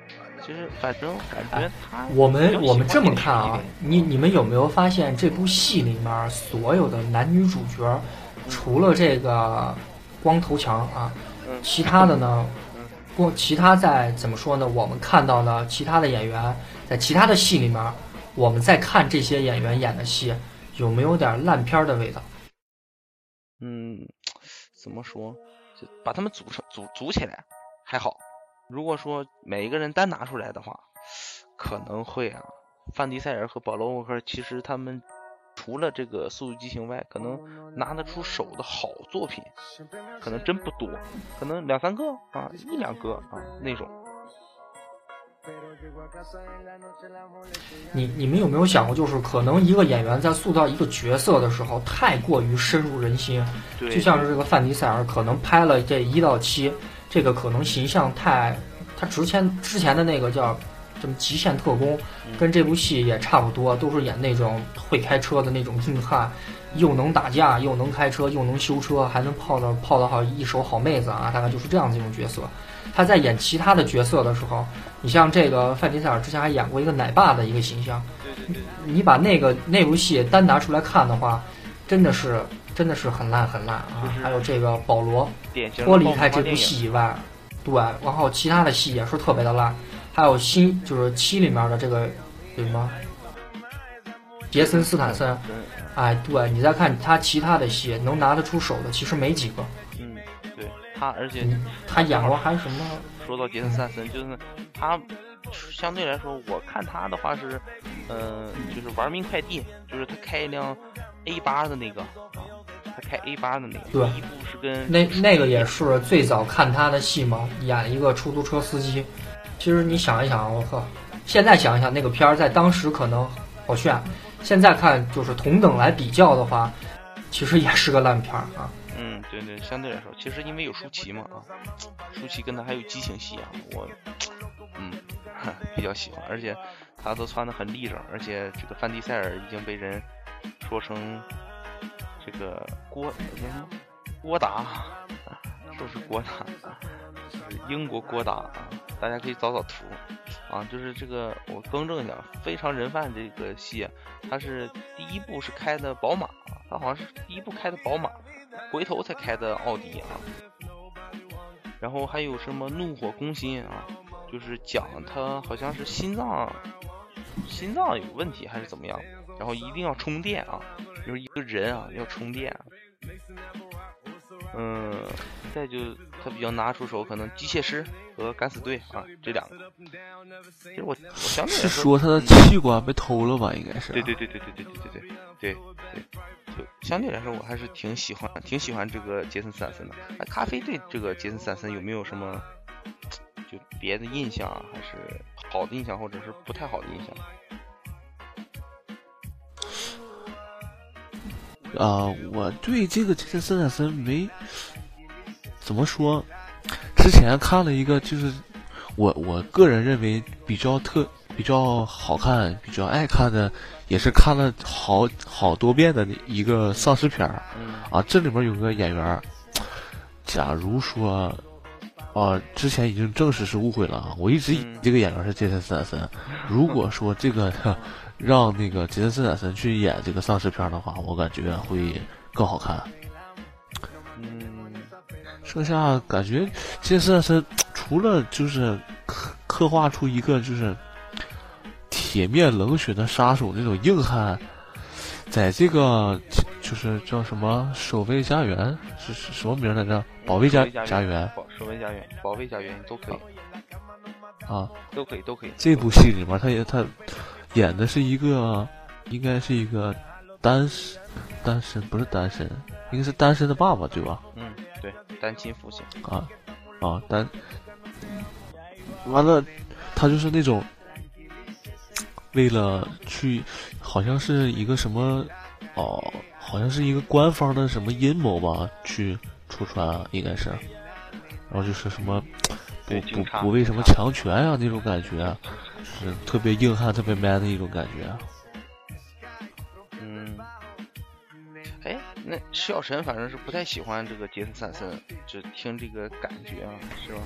其实反正感觉他，我们我们这么看啊，你你们有没有发现这部戏里面所有的男女主角，除了这个光头强啊，其他的呢，光其他在怎么说呢？我们看到呢其他的演员在其他的戏里面，我们在看这些演员演的戏，有没有点烂片的味道？嗯，怎么说？就把他们组成组组起来。还好，如果说每一个人单拿出来的话，可能会啊。范迪塞尔和保罗沃克其实他们除了这个《速度激情》外，可能拿得出手的好作品，可能真不多，可能两三个啊，一两个啊那种。你你们有没有想过，就是可能一个演员在塑造一个角色的时候，太过于深入人心，就像是这个范迪塞尔，可能拍了这一到七。这个可能形象太，他之前之前的那个叫什么极限特工，跟这部戏也差不多，都是演那种会开车的那种硬汉，又能打架，又能开车，又能修车，还能泡到泡到好一手好妹子啊，大概就是这样的一种角色。他在演其他的角色的时候，你像这个范迪塞尔之前还演过一个奶爸的一个形象，你把那个那部戏单拿出来看的话，真的是真的是很烂很烂啊就！是还有这个保罗，脱离开这部戏以外，对，然后其他的戏也是特别的烂，还有新就是七里面的这个叫什么杰森斯坦森，嗯哎，对你再看他其他的戏，能拿得出手的其实没几个。他，而且嗯他演过还什么？说到杰森斯坦森，就是他相对来说，我看他的话是，呃，就是玩命快递，就是他开一辆 A 八的那个啊，他开 A 八的那个，对第一部是跟那那个也是最早看他的戏嘛，演一个出租车司机。其实你想一想，我靠，现在想一想那个片儿，在当时可能好炫，现在看就是同等来比较的话，其实也是个烂片儿啊。对对，相对来说，其实因为有舒淇嘛啊，舒淇跟他还有激情戏啊，我嗯比较喜欢，而且他都穿的很立正，而且这个范迪塞尔已经被人说成这个郭什么郭达，说是郭达，就是英国郭达啊，大家可以找找图啊，就是这个我更正一下，《非常人贩》这个戏他，是第一部是开的宝马，他好像是第一部开的宝马。回头才开的奥迪啊，然后还有什么怒火攻心啊，就是讲他好像是心脏心脏有问题还是怎么样，然后一定要充电啊，就是一个人啊要充电。嗯，再就他比较拿出手，可能机械师和敢死队啊这两个。其实我我相对来是说说他的器官被偷了吧？应该是。对对对对对对对对对对对，就相对来说，我还是挺喜欢挺喜欢这个杰森斯坦森的。那，咖啡对这个杰森斯坦森有没有什么就别的印象啊，还是好的印象，或者是不太好的印象？啊、我对这个杰森斯坦森没怎么说。之前看了一个，就是我我个人认为比较特、比较好看、比较爱看的，也是看了好好多遍的一个丧尸片儿嗯啊。这里面有个演员儿，假如说，啊，之前已经证实是误会了啊，我一直以这个演员是杰森斯坦森。如果说这个让那个杰森斯坦森去演这个丧尸片的话，我感觉会更好看。嗯，剩下感觉杰森斯坦森除了就是刻刻画出一个就是铁面冷血的杀手那种硬汉，在这个就是叫什么守卫家园是是什么名来着？保卫家家家园保守卫家园、保卫家园都可以，啊。都可以，都可以。这部戏里面，他也他演的是一个，应该是一个单身单身不是单身，应该是单身的爸爸对吧？嗯，对，单亲父亲。啊啊单，完了，他就是那种为了去，好像是一个什么哦，好像是一个官方的什么阴谋吧，去戳穿啊，应该是，然后就是什么。不不对警察不为什么强权啊那种感觉，是特别硬汉、特别 man 的一种感觉。嗯，哎，那石小晨反正是不太喜欢这个杰森斯坦森，就听这个感觉啊，是吧？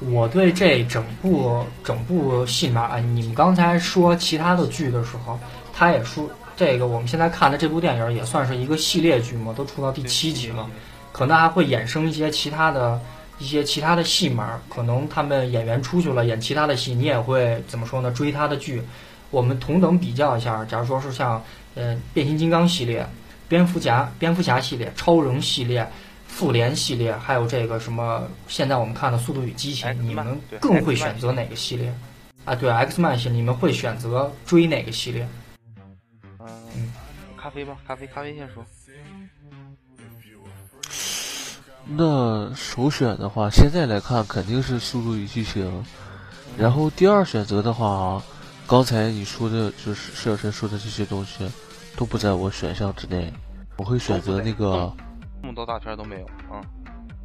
我对这整部整部戏里面啊，你们刚才说其他的剧的时候，他也说这个我们现在看的这部电影也算是一个系列剧嘛，都出到第七集了，可能还会衍生一些其他的一些其他的戏码，可能他们演员出去了演其他的戏，你也会怎么说呢？追他的剧，我们同等比较一下，假如说是像呃变形金刚系列、蝙蝠侠蝙蝠侠系列、超人系列。复联系列，还有这个什么，现在我们看的《速度与激情》，你们更会选择哪个系列？啊，对，X Man 系列，你们会选择追哪个系列？嗯，咖啡吧，咖啡，咖啡先说。那首选的话，现在来看肯定是《速度与激情》，然后第二选择的话，刚才你说的就是施小晨说的这些东西，都不在我选项之内。我会选择那个，这么多大片都没有啊、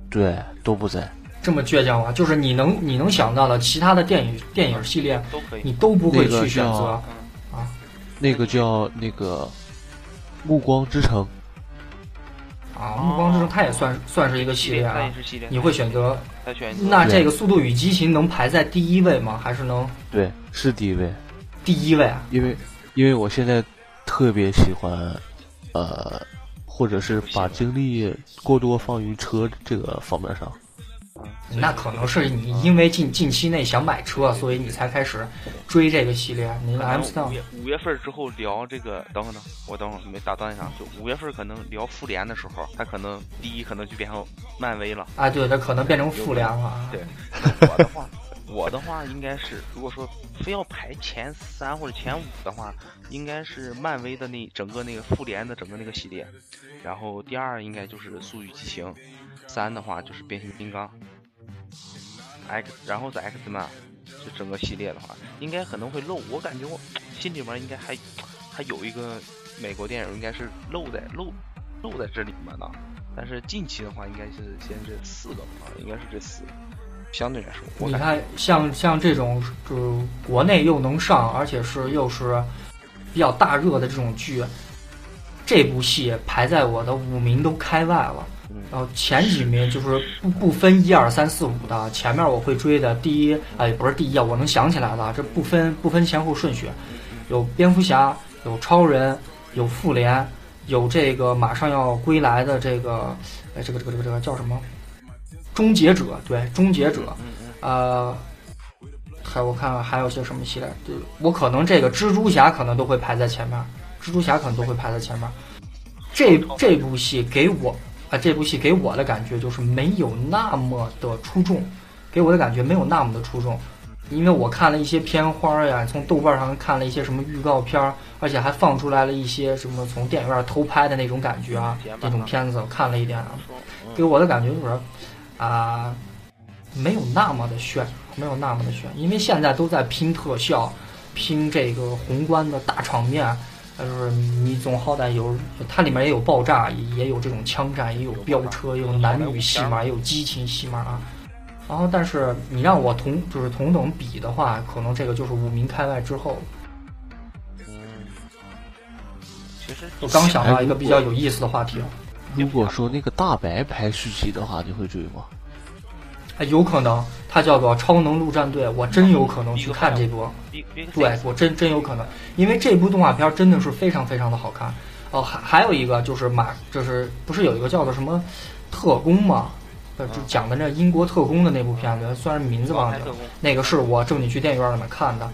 对，都不在。这么倔强吗？就是你能你能想到的其他的电影电影系列，都可以。你都不会去选择啊那个叫那个《暮光之城》，啊！暮光之城它也算算是一个系列啊也，是系列。你会选择？选那这个《速度与激情》能排在第一位吗？还是能对，是第一位，第一位啊？因为因为我现在特别喜欢，呃，或者是把精力过多放于车这个方面上。那可能是你因为近近期内想买车，所以你才开始追这个系列。你可 M 五月五月份之后聊这个，等会儿呢，我等会儿没打断一下，就五月份可能聊复联的时候，他可能第一可能就变成漫威了。啊，对，它可能变成复联了啊。对，我的话，我的话应该是，如果说非要排前三或者前五的话，应该是漫威的那整个那个复联的整个那个系列，然后第二应该就是速度与激情，三的话就是变形金刚，X，然后是 X 曼，就整个系列的话，应该可能会漏，我感觉我心里面应该还还有一个美国电影应该是漏在漏漏在这里面的，但是近期的话应该是先这四个吧，应该是这四个。相对来说，你看，像像这种就是国内又能上，而且是又是比较大热的这种剧，这部戏排在我的五名都开外了。嗯然后前几名就是不不分一二三四五的，前面我会追的第一，哎，不是第一啊，我能想起来的，这不分不分前后顺序，有蝙蝠侠，有超人，有复联，有这个马上要归来的这个，哎，这个这个这个这个叫什么？终结者，对，终结者，呃，还我看看还有些什么系列，对我可能这个蜘蛛侠可能都会排在前面，蜘蛛侠可能都会排在前面。这这部戏给我啊，这部戏给我的感觉就是没有那么的出众，给我的感觉没有那么的出众，因为我看了一些片花呀，从豆瓣上看了一些什么预告片儿，而且还放出来了一些什么从电影院偷拍的那种感觉啊，那种片子我看了一点啊，给我的感觉就是啊、没有那么的炫，没有那么的炫，因为现在都在拼特效，拼这个宏观的大场面，呃就是你总好歹有它里面也有爆炸，也也有这种枪战，也有飙车，也有男女戏码，也有激情戏码啊。然后，但是你让我同就是同等比的话，可能这个就是五名开外之后。嗯，其实我刚想到一个比较有意思的话题，如果说那个大白拍续集的话，你会追吗？哎，有可能它叫做《超能陆战队》，我真有可能去看这部。对我真真有可能，因为这部动画片真的是非常非常的好看。哦，还还有一个就是马，就是不是有一个叫做什么特工吗？呃，就讲的那英国特工的那部片子，虽然名字忘记了，那个是我正经去电影院里面看的。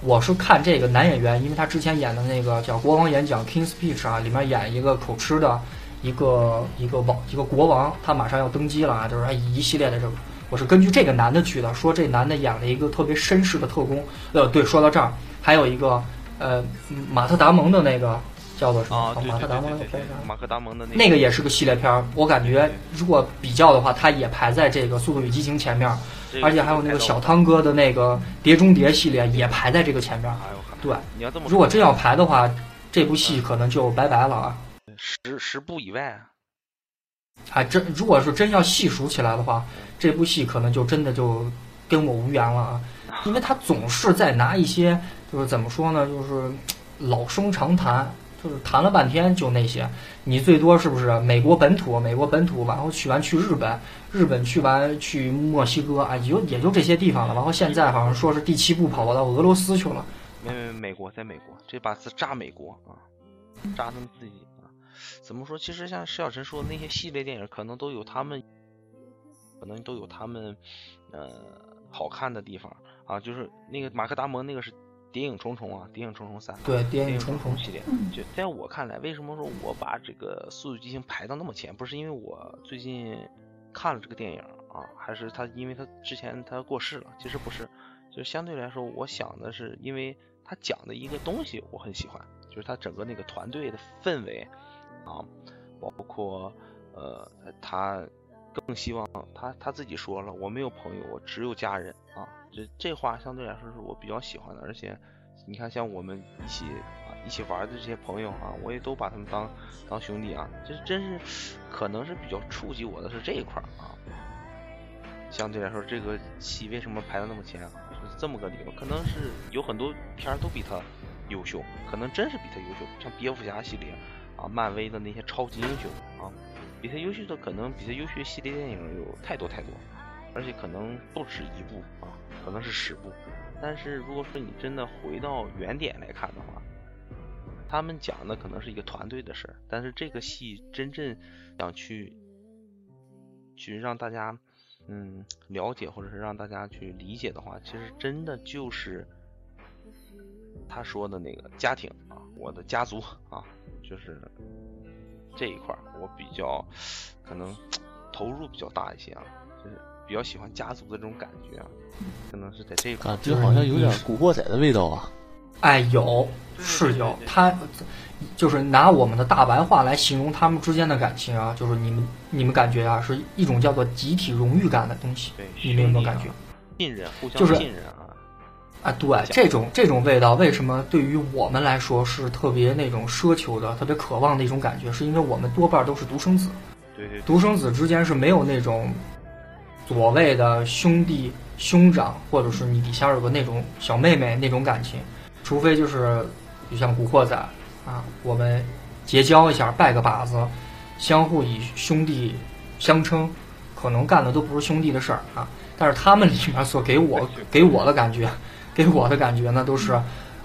我是看这个男演员，因为他之前演的那个叫《国王演讲》（King's Speech） 啊，里面演一个口吃的一个一个王一个国王，他马上要登基了啊，就是一系列的这个。我是根据这个男的去的，说这男的演了一个特别绅士的特工。呃，对，说到这儿，还有一个呃马特达蒙的那个叫做什么？马特达蒙那个片子，马克达蒙的那那个也是个系列片儿。我感觉如果比较的话，它也排在这个《速度与激情》前面。这个而且还有那个小汤哥的那个《碟中谍》系列也排在这个前面对，你要这么说如果真要排的话，这部戏可能就拜拜了啊！十十部以外，还真，如果是真要细数起来的话，这部戏可能就真的就跟我无缘了啊，因为他总是在拿一些，就是怎么说呢，就是老生常谈，就是谈了半天就那些。你最多是不是美国本土？美国本土，然后去完去日本，日本去完去墨西哥啊，也就也就这些地方了。然后现在好像说是第七部跑到俄罗斯去了。没没美国在美国，这把是炸美国啊，炸他们自己啊。怎么说？其实像石小晨说的那些系列电影，可能都有他们，可能都有他们，呃，好看的地方啊。就是那个马克达蒙那个是《谍影重重》啊，《谍影重重三》。对，谍谍影影重重。系列，就在我看来，为什么说我把这个《速度与激情》排到那么前？不是因为我最近看了这个电影啊，还是他因为他之前他过世了？其实不是，就相对来说，我想的是，因为他讲的一个东西我很喜欢，就是他整个那个团队的氛围啊，包括呃他更希望他他自己说了，我没有朋友，我只有家人啊，这这话相对来说是我比较喜欢的，而且你看像我们一起啊一起玩的这些朋友啊，我也都把他们当当兄弟啊，这真是可能是比较触及我的是这一块啊。相对来说，这个戏为什么排到那么前啊？是这么个理由，可能是有很多片儿都比他优秀，可能真是比他优秀，像蝙蝠侠系列啊，漫威的那些超级英雄啊，比它优秀的可能比它优秀的系列电影有太多太多，而且可能不止一部啊，可能是十部。但是如果说你真的回到原点来看的话，他们讲的可能是一个团队的事儿，但是这个戏真正想去去让大家嗯了解或者是让大家去理解的话，其实真的就是他说的那个家庭啊，我的家族啊，就是这一块儿我比较可能 投入比较大一些啊，就是比较喜欢家族的这种感觉啊，可能是在这一块儿感觉好像有点古惑仔的味道啊。哎，有是有，他就是拿我们的大白话来形容他们之间的感情啊，就是你们你们感觉啊，是一种叫做集体荣誉感的东西，对，你们有没有感觉？信任，互相就是信任啊。啊，对，这种这种味道，为什么对于我们来说是特别那种奢求的、特别渴望的一种感觉？是因为我们多半都是独生子，对对对，独生子之间是没有那种所谓的兄弟、兄长，或者是你底下有个那种小妹妹那种感情，除非就是就像古惑仔啊，我们结交一下，拜个把子，相互以兄弟相称，可能干的都不是兄弟的事儿啊。但是他们里面所给我 给我的感觉，给我的感觉呢，都是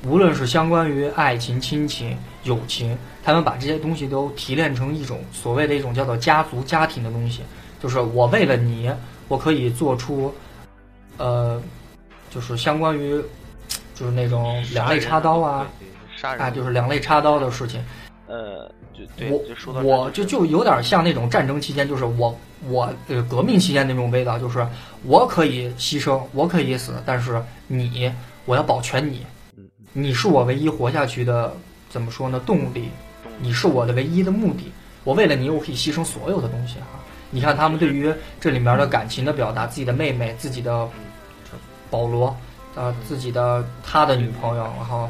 无论是相关于爱情、亲情、友情，他们把这些东西都提炼成一种所谓的一种叫做家族、家庭的东西。就是我为了你，我可以做出，呃，就是相关于，就是那种两肋插刀啊，杀人啊，就是两肋插刀的事情。呃，就对，我就说到我就就有点像那种战争期间，就是我我呃革命期间那种味道，就是我可以牺牲，我可以死，但是你我要保全你，你是我唯一活下去的怎么说呢动力，你是我的唯一的目的，我为了你我可以牺牲所有的东西哈。你看他们对于这里面的感情的表达，自己的妹妹，自己的保罗，呃，自己的他的女朋友，然后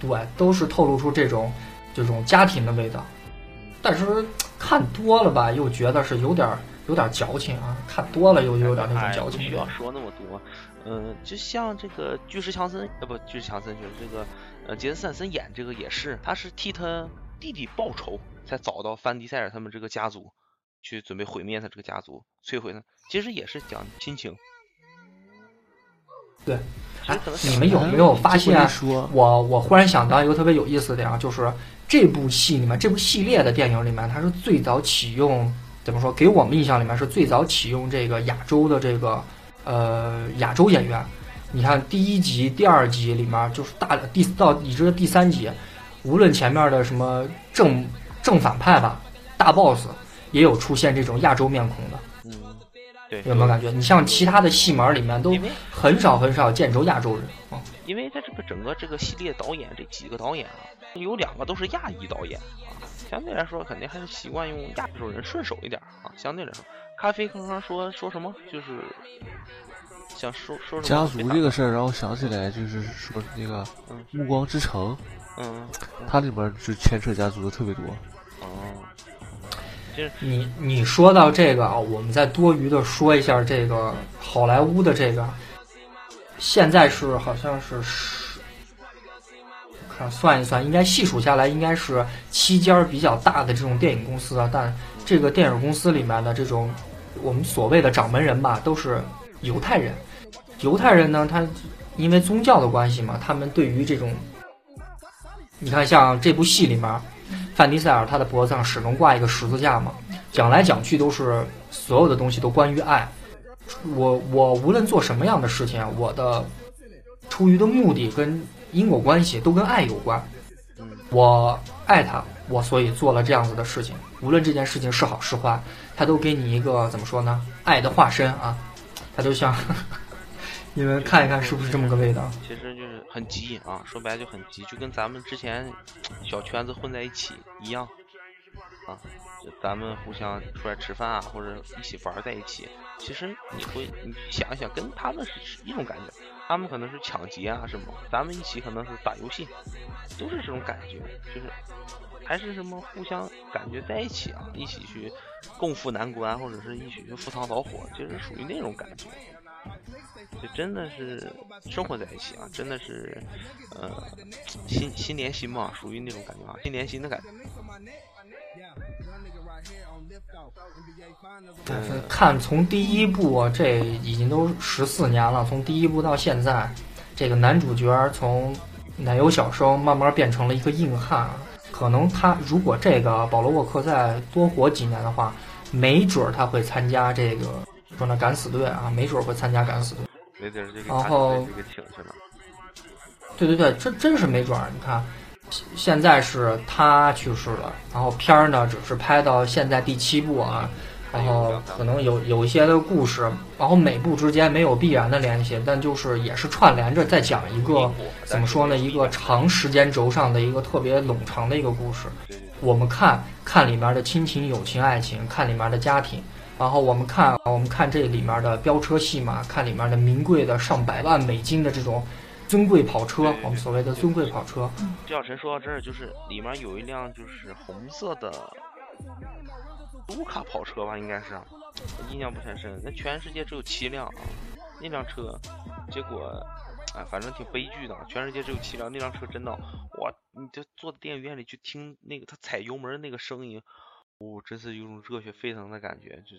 对，都是透露出这种这种家庭的味道。但是看多了吧，又觉得是有点有点矫情啊，看多了又有点那种矫情哎不需要说那么多。嗯、就像这个巨石强森，呃不，巨石强森就是这个呃杰森斯坦森演这个也是，他是替他弟弟报仇，才找到范迪塞尔他们这个家族，去准备毁灭他这个家族，摧毁他。其实也是讲亲情。对其实可能你们有没有发现我我忽然想到一个特别有意思的点啊，就是这部戏里面，这部系列的电影里面，它是最早启用怎么说？给我们印象里面是最早启用这个亚洲的这个呃亚洲演员。你看第一集、第二集里面，就是大第到以至第三集，无论前面的什么正正反派吧，大 boss 也有出现这种亚洲面孔的，嗯，对，有没有感觉？你像其他的戏码里面都很少很少见着亚洲人啊。因为在这个整个这个系列导演这几个导演啊，有两个都是亚裔导演啊，相对来说肯定还是习惯用亚洲人顺手一点啊。相对来说，咖啡刚刚说说什么，就是想说说什么家族这个事儿让我想起来，就是说那个嗯《暮光之城》，嗯它里面就牵扯家族的特别多。哦，就是你你说到这个啊，我们再多余的说一下这个好莱坞的这个，现在是好像是十，算一算，应该细数下来应该是七家比较大的这种电影公司啊。但这个电影公司里面的这种我们所谓的掌门人吧，都是犹太人。犹太人呢，他因为宗教的关系嘛，他们对于这种，你看像这部戏里面，范迪塞尔他的脖子上始终挂一个十字架嘛，讲来讲去都是所有的东西都关于爱。我我无论做什么样的事情，我的出于的目的跟因果关系都跟爱有关。我爱他，我所以做了这样子的事情，无论这件事情是好是坏，他都给你一个怎么说呢？爱的化身啊，他就像 你们看一看是不是这么个味道？其实就是很急啊，说白了就很急，就跟咱们之前小圈子混在一起一样啊，咱们互相出来吃饭啊，或者一起玩在一起，其实你会你想一想，跟他们是一种感觉，他们可能是抢劫啊什么，咱们一起可能是打游戏，都是这种感觉，就是还是什么互相感觉在一起啊，一起去共赴难关，或者是一起去赴汤蹈火，就是属于那种感觉。就真的是生活在一起啊，真的是，呃，心心连心嘛，属于那种感觉啊，心连心的感觉。嗯，看从第一部，这已经都十四年了，从第一部到现在，这个男主角从奶油小生慢慢变成了一个硬汉。可能他如果这个保罗沃克再多活几年的话，没准他会参加这个说那敢死队啊，没准会参加敢死队。然后这个请去了。对对对，这真是没准儿。你看，现在是他去世了，然后片儿呢只是拍到现在第七部啊，然后可能有有一些的故事，然后每部之间没有必然的联系，但就是也是串联着在讲一个怎么说呢，一个长时间轴上的一个特别冗长的一个故事。我们看看里面的亲情、友情、爱情，看里面的家庭，然后我们看我们看这里面的飙车戏码，看里面的名贵的上百万美金的这种尊贵跑车，我们所谓的尊贵跑车。赵晨说到这儿，就是里面有一辆就是红色的卢卡跑车吧，应该是，印象不太深。那全世界只有七辆啊，那辆车，结果，哎，反正挺悲剧的。全世界只有七辆，那辆车真的，哇，你就坐电影院里去听那个他踩油门那个声音，哦，真是有种热血沸腾的感觉，就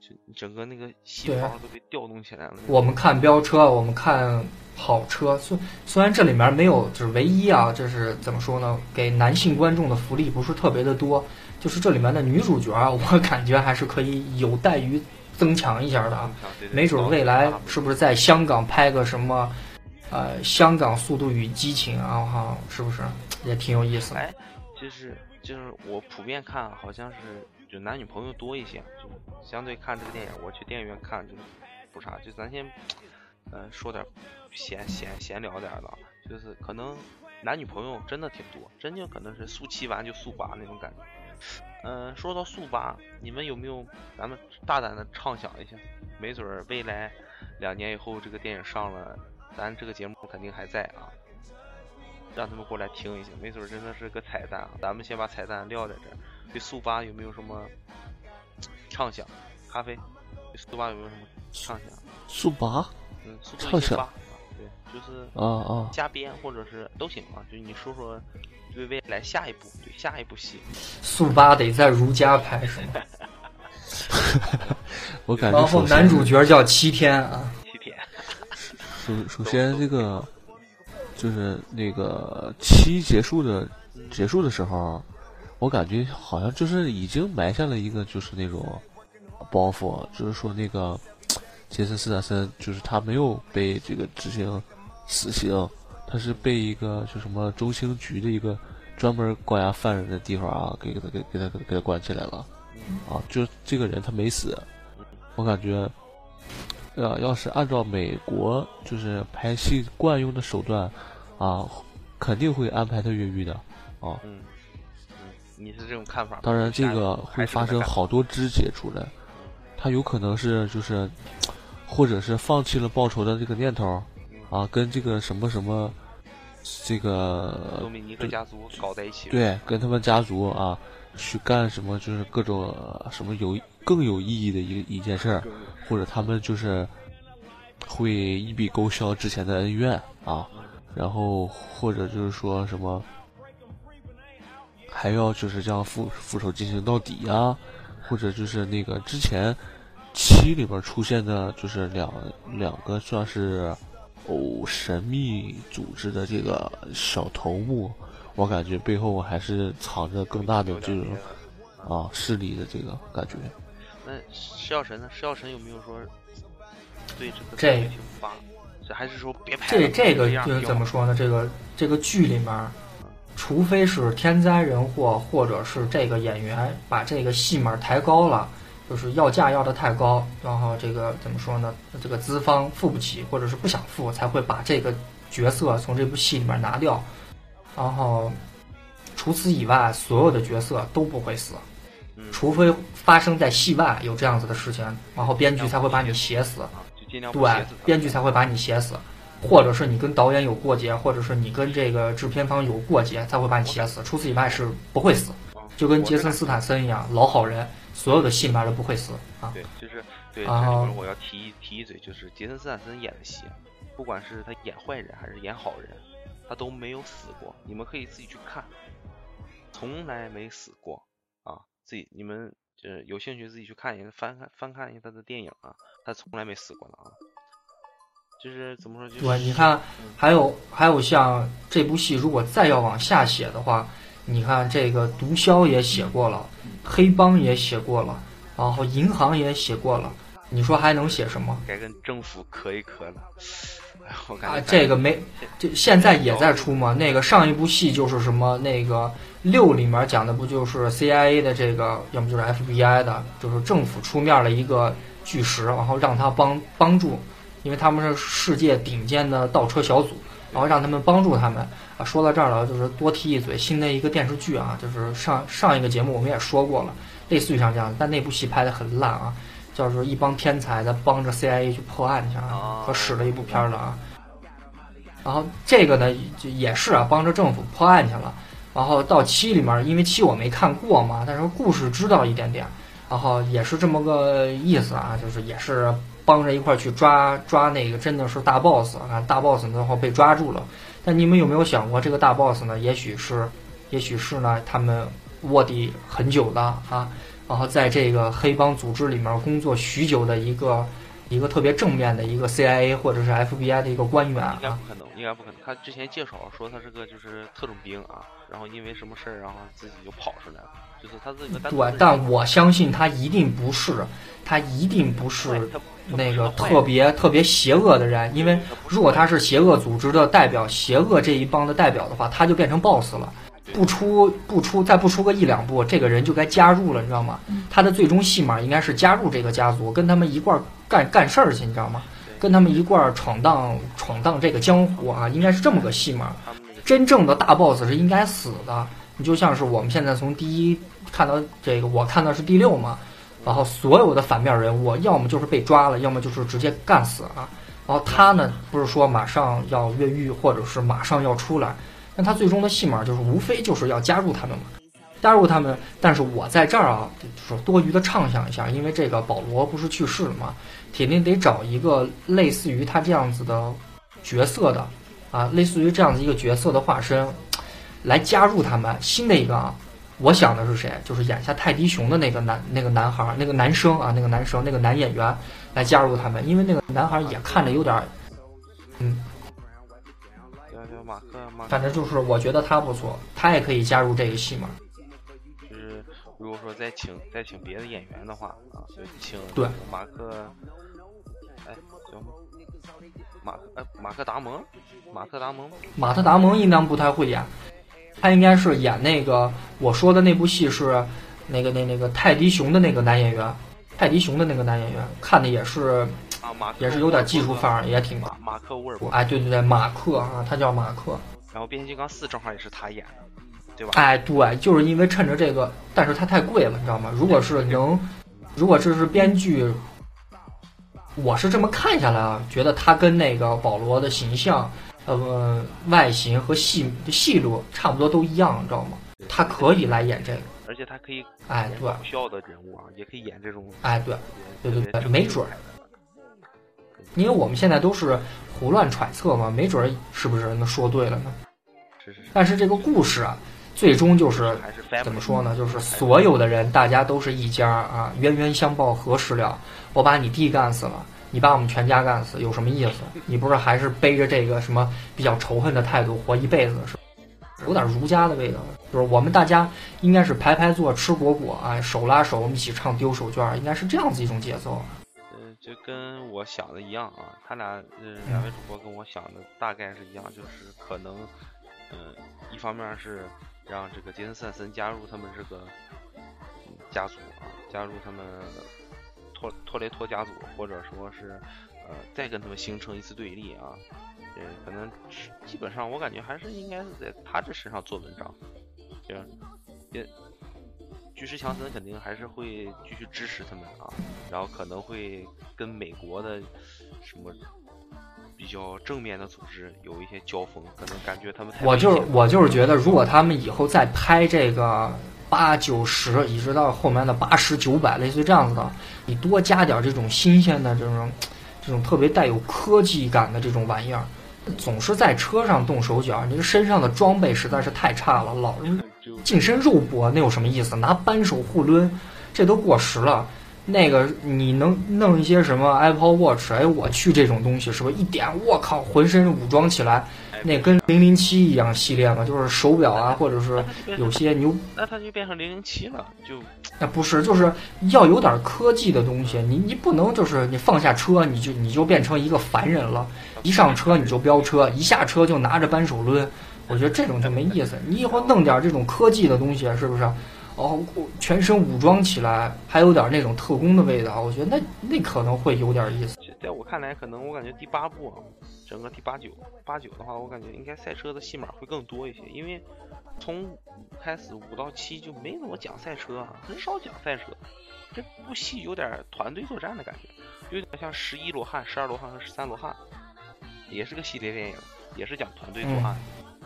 就整个那个细对胞都被调动起来了。我们看飙车，我们看跑车，虽虽然这里面没有，就是唯一啊，这是怎么说呢？给男性观众的福利不是特别的多，就是这里面的女主角啊，我感觉还是可以有待于增强一下的啊。没准未来是不是在香港拍个什么，呃，香港《速度与激情》啊，哈，是不是也挺有意思的？哎，就是就是我普遍看，好像是就男女朋友多一些，就相对看这个电影，我去电影院看就不差。就咱先，呃，说点闲闲闲聊点儿的，就是可能男女朋友真的挺多，真就可能是速七完就速八那种感觉。嗯、说到速八，你们有没有咱们大胆的畅想一下？没准儿未来两年以后这个电影上了，咱这个节目肯定还在啊。让他们过来听一下，没准真的是个彩蛋啊！咱们先把彩蛋撂在这儿。对速八有没有什么畅想？咖啡，对速八有没有什么畅想？速八嗯，速畅想对，就是啊啊，加编或者是都行啊，就你说说对未来下一步，对下一部戏，速八得在如家拍是吗？我感觉然后男主角叫七天啊，七天，首首先这个就是那个七结束的结束的时候，我感觉好像就是已经埋下了一个就是那种包袱，就是说那个杰森斯坦森就是他没有被这个执行死刑，他是被一个就什么中情局的一个专门关押犯人的地方啊，给给他给给他给他关起来了啊，就这个人他没死，我感觉。呃，要是按照美国就是拍戏惯用的手段，啊，肯定会安排他越狱的啊。你是这种看法？当然，这个会发生好多肢解出来，他有可能是就是，或者是放弃了报仇的这个念头啊，跟这个什么什么，这个多米尼克家族搞在一起，对，跟他们家族啊去干什么，就是各种呃什么有更有意义的一一件事儿，或者他们就是会一笔勾销之前的恩怨啊，然后或者就是说什么，还要就是这样复复仇进行到底呀、或者就是那个之前七里边出现的，就是两两个算是哦神秘组织的这个小头目，我感觉背后还是藏着更大的这种啊势力的这个感觉。那施药神呢？施药神有没有说对这个这剧情发？这还是说别拍这这个就样怎么说呢？这个这个剧里面，除非是天灾人祸，或者是这个演员把这个戏码抬高了，就是要价要的太高，然后这个怎么说呢？这个资方付不起，或者是不想付，才会把这个角色从这部戏里面拿掉。然后除此以外，所有的角色都不会死，嗯除非发生在戏外有这样子的事情，然后编剧才会把你写死。对编剧才会把你写死。或者是你跟导演有过节，或者是你跟这个制片方有过节，才会把你写死。除此以外是不会死，就跟杰森斯坦森一样，老好人，所有的戏里面都不会死啊。对，就是对，然后我要提一提一嘴，就是杰森斯坦森演的戏，不管是他演坏人还是演好人，他都没有死过。你们可以自己去看，从来没死过啊！自己你们就是有兴趣自己去看一下，翻看翻看一下他的电影啊，他从来没死过的啊。就是怎么说？就是、对，你看，还有还有像这部戏，如果再要往下写的话，你看这个毒枭也写过了，黑帮也写过了，然后银行也写过了，你说还能写什么？该跟政府磕一磕了。哎，我感觉、啊、这个没，这现在也在出嘛。那个上一部戏就是什么？那个六里面讲的不就是 CIA 的这个，要么就是 FBI 的，就是政府出面了一个巨石，然后让他帮帮助。因为他们是世界顶尖的倒车小组，然后让他们帮助他们啊。说到这儿了，就是多提一嘴，新的一个电视剧啊，就是上上一个节目我们也说过了，类似于像这样，但那部戏拍的很烂啊，叫做一帮天才在帮着 CIA 去破案去啊，可使了一部片儿了啊。然后这个呢，就也是啊，帮着政府破案去了。然后到七里面，因为七我没看过嘛，但是故事知道一点点，然后也是这么个意思啊，就是也是。帮着一块去抓抓那个真的是大 boss 啊，大 boss 然后被抓住了。但你们有没有想过，这个大 boss 呢？也许是，也许是呢，他们卧底很久的啊，然后在这个黑帮组织里面工作许久的一个一个特别正面的一个 CIA 或者是 FBI 的一个官员啊。应该不可能，应该不可能。他之前介绍说他是个就是特种兵啊，然后因为什么事儿，然后自己就跑出来了，就是他这个。对，但我相信他一定不是，他一定不是。那个特别特别邪恶的人，因为如果他是邪恶组织的代表，邪恶这一帮的代表的话，他就变成 boss 了。不出不出，再不出个一两步，这个人就该加入了，你知道吗？他的最终戏码应该是加入这个家族，跟他们一块儿干干事儿去，你知道吗？跟他们一块儿闯荡闯荡这个江湖啊，应该是这么个戏码。真正的大 boss 是应该死的。你就像是我们现在从第一看到这个，我看到是第六嘛。然后所有的反面人物，要么就是被抓了，要么就是直接干死了。然后他呢，不是说马上要越狱，或者是马上要出来，那他最终的戏码就是无非就是要加入他们嘛，加入他们。但是我在这儿啊，就是多余的畅想一下，因为这个保罗不是去世了嘛，铁定得找一个类似于他这样子的角色的啊，类似于这样子一个角色的化身，来加入他们新的一个啊。我想的是谁？就是演下泰迪熊的那个男那个男孩，那个男生啊，那个男生，那个男演员来加入他们，因为那个男孩也看着有点，嗯，马克马，反正就是我觉得他不错，他也可以加入这个戏嘛。就是如果说再请再请别的演员的话啊，就请对马克，哎，行，马哎马克达蒙，马克达蒙，马特达蒙应当不太会演。他应该是演那个我说的那部戏是那个那那个泰迪熊的那个男演员，泰迪熊的那个男演员看的也是，也是有点技术范儿，也挺马克沃尔。哎，对对对，马克啊，他叫马克。然后变形金刚四正好也是他演的，对吧？哎，对，就是因为趁着这个，但是他太贵了，你知道吗？如果是能，如果这是编剧，我是这么看下来啊，觉得他跟那个保罗的形象。呃，外形和戏戏路差不多都一样，你知道吗？他可以来演这个，而且他可以哎，对，搞笑的人物啊，也可以演这种哎，对，对对对，没准儿，因为我们现在都是胡乱揣测嘛，没准儿是不是能说对了呢？是是。但是这个故事啊，最终就是怎么说呢？就是所有的人，大家都是一家啊，冤冤相报何时了？我把你弟干死了。你把我们全家干死有什么意思？你不是还是背着这个什么比较仇恨的态度活一辈子是？有点儒家的味道，就是我们大家应该是排排坐吃果果啊，手拉手我们一起唱丢手绢，应该是这样子一种节奏。嗯，就跟我想的一样啊，他俩嗯两位主播跟我想的大概是一样，就是可能嗯一方面是让这个杰森·斯坦森加入他们这个家族啊，加入他们。托托雷托家族，或者说是，呃，再跟他们形成一次对立啊，呃，可能基本上我感觉还是应该是在他这身上做文章，这样，也，巨石强森肯定还是会继续支持他们啊，然后可能会跟美国的什么比较正面的组织有一些交锋，可能感觉他们太我就是我就是觉得，如果他们以后再拍这个八九十，一直到后面的八十九百，类似于这样子的，你多加点这种新鲜的这种这种特别带有科技感的这种玩意儿，总是在车上动手脚，你这身上的装备实在是太差了，老近身肉搏，那有什么意思？拿扳手互抡，这都过时了。那个你能弄一些什么 Apple Watch？哎，我去这种东西是不是一点？我靠，浑身武装起来，那跟零零七一样系列嘛，就是手表啊，或者是有些牛，那它就变成零零七了，就那不是，就是要有点科技的东西。你你不能就是你放下车你就你就变成一个凡人了，一上车你就飙车，一下车就拿着扳手抡。我觉得这种就没意思。你以后弄点这种科技的东西，是不是？哦，全身武装起来，还有点那种特工的味道。我觉得那那可能会有点意思。在我看来，可能我感觉第八部啊，整个第八九八九的话，我感觉应该赛车的戏码会更多一些，因为从五开始五到七就没怎么讲赛车啊，很少讲赛车。这部戏有点团队作战的感觉，有点像十一罗汉、十二罗汉和十三罗汉，也是个系列电影，也是讲团队作案，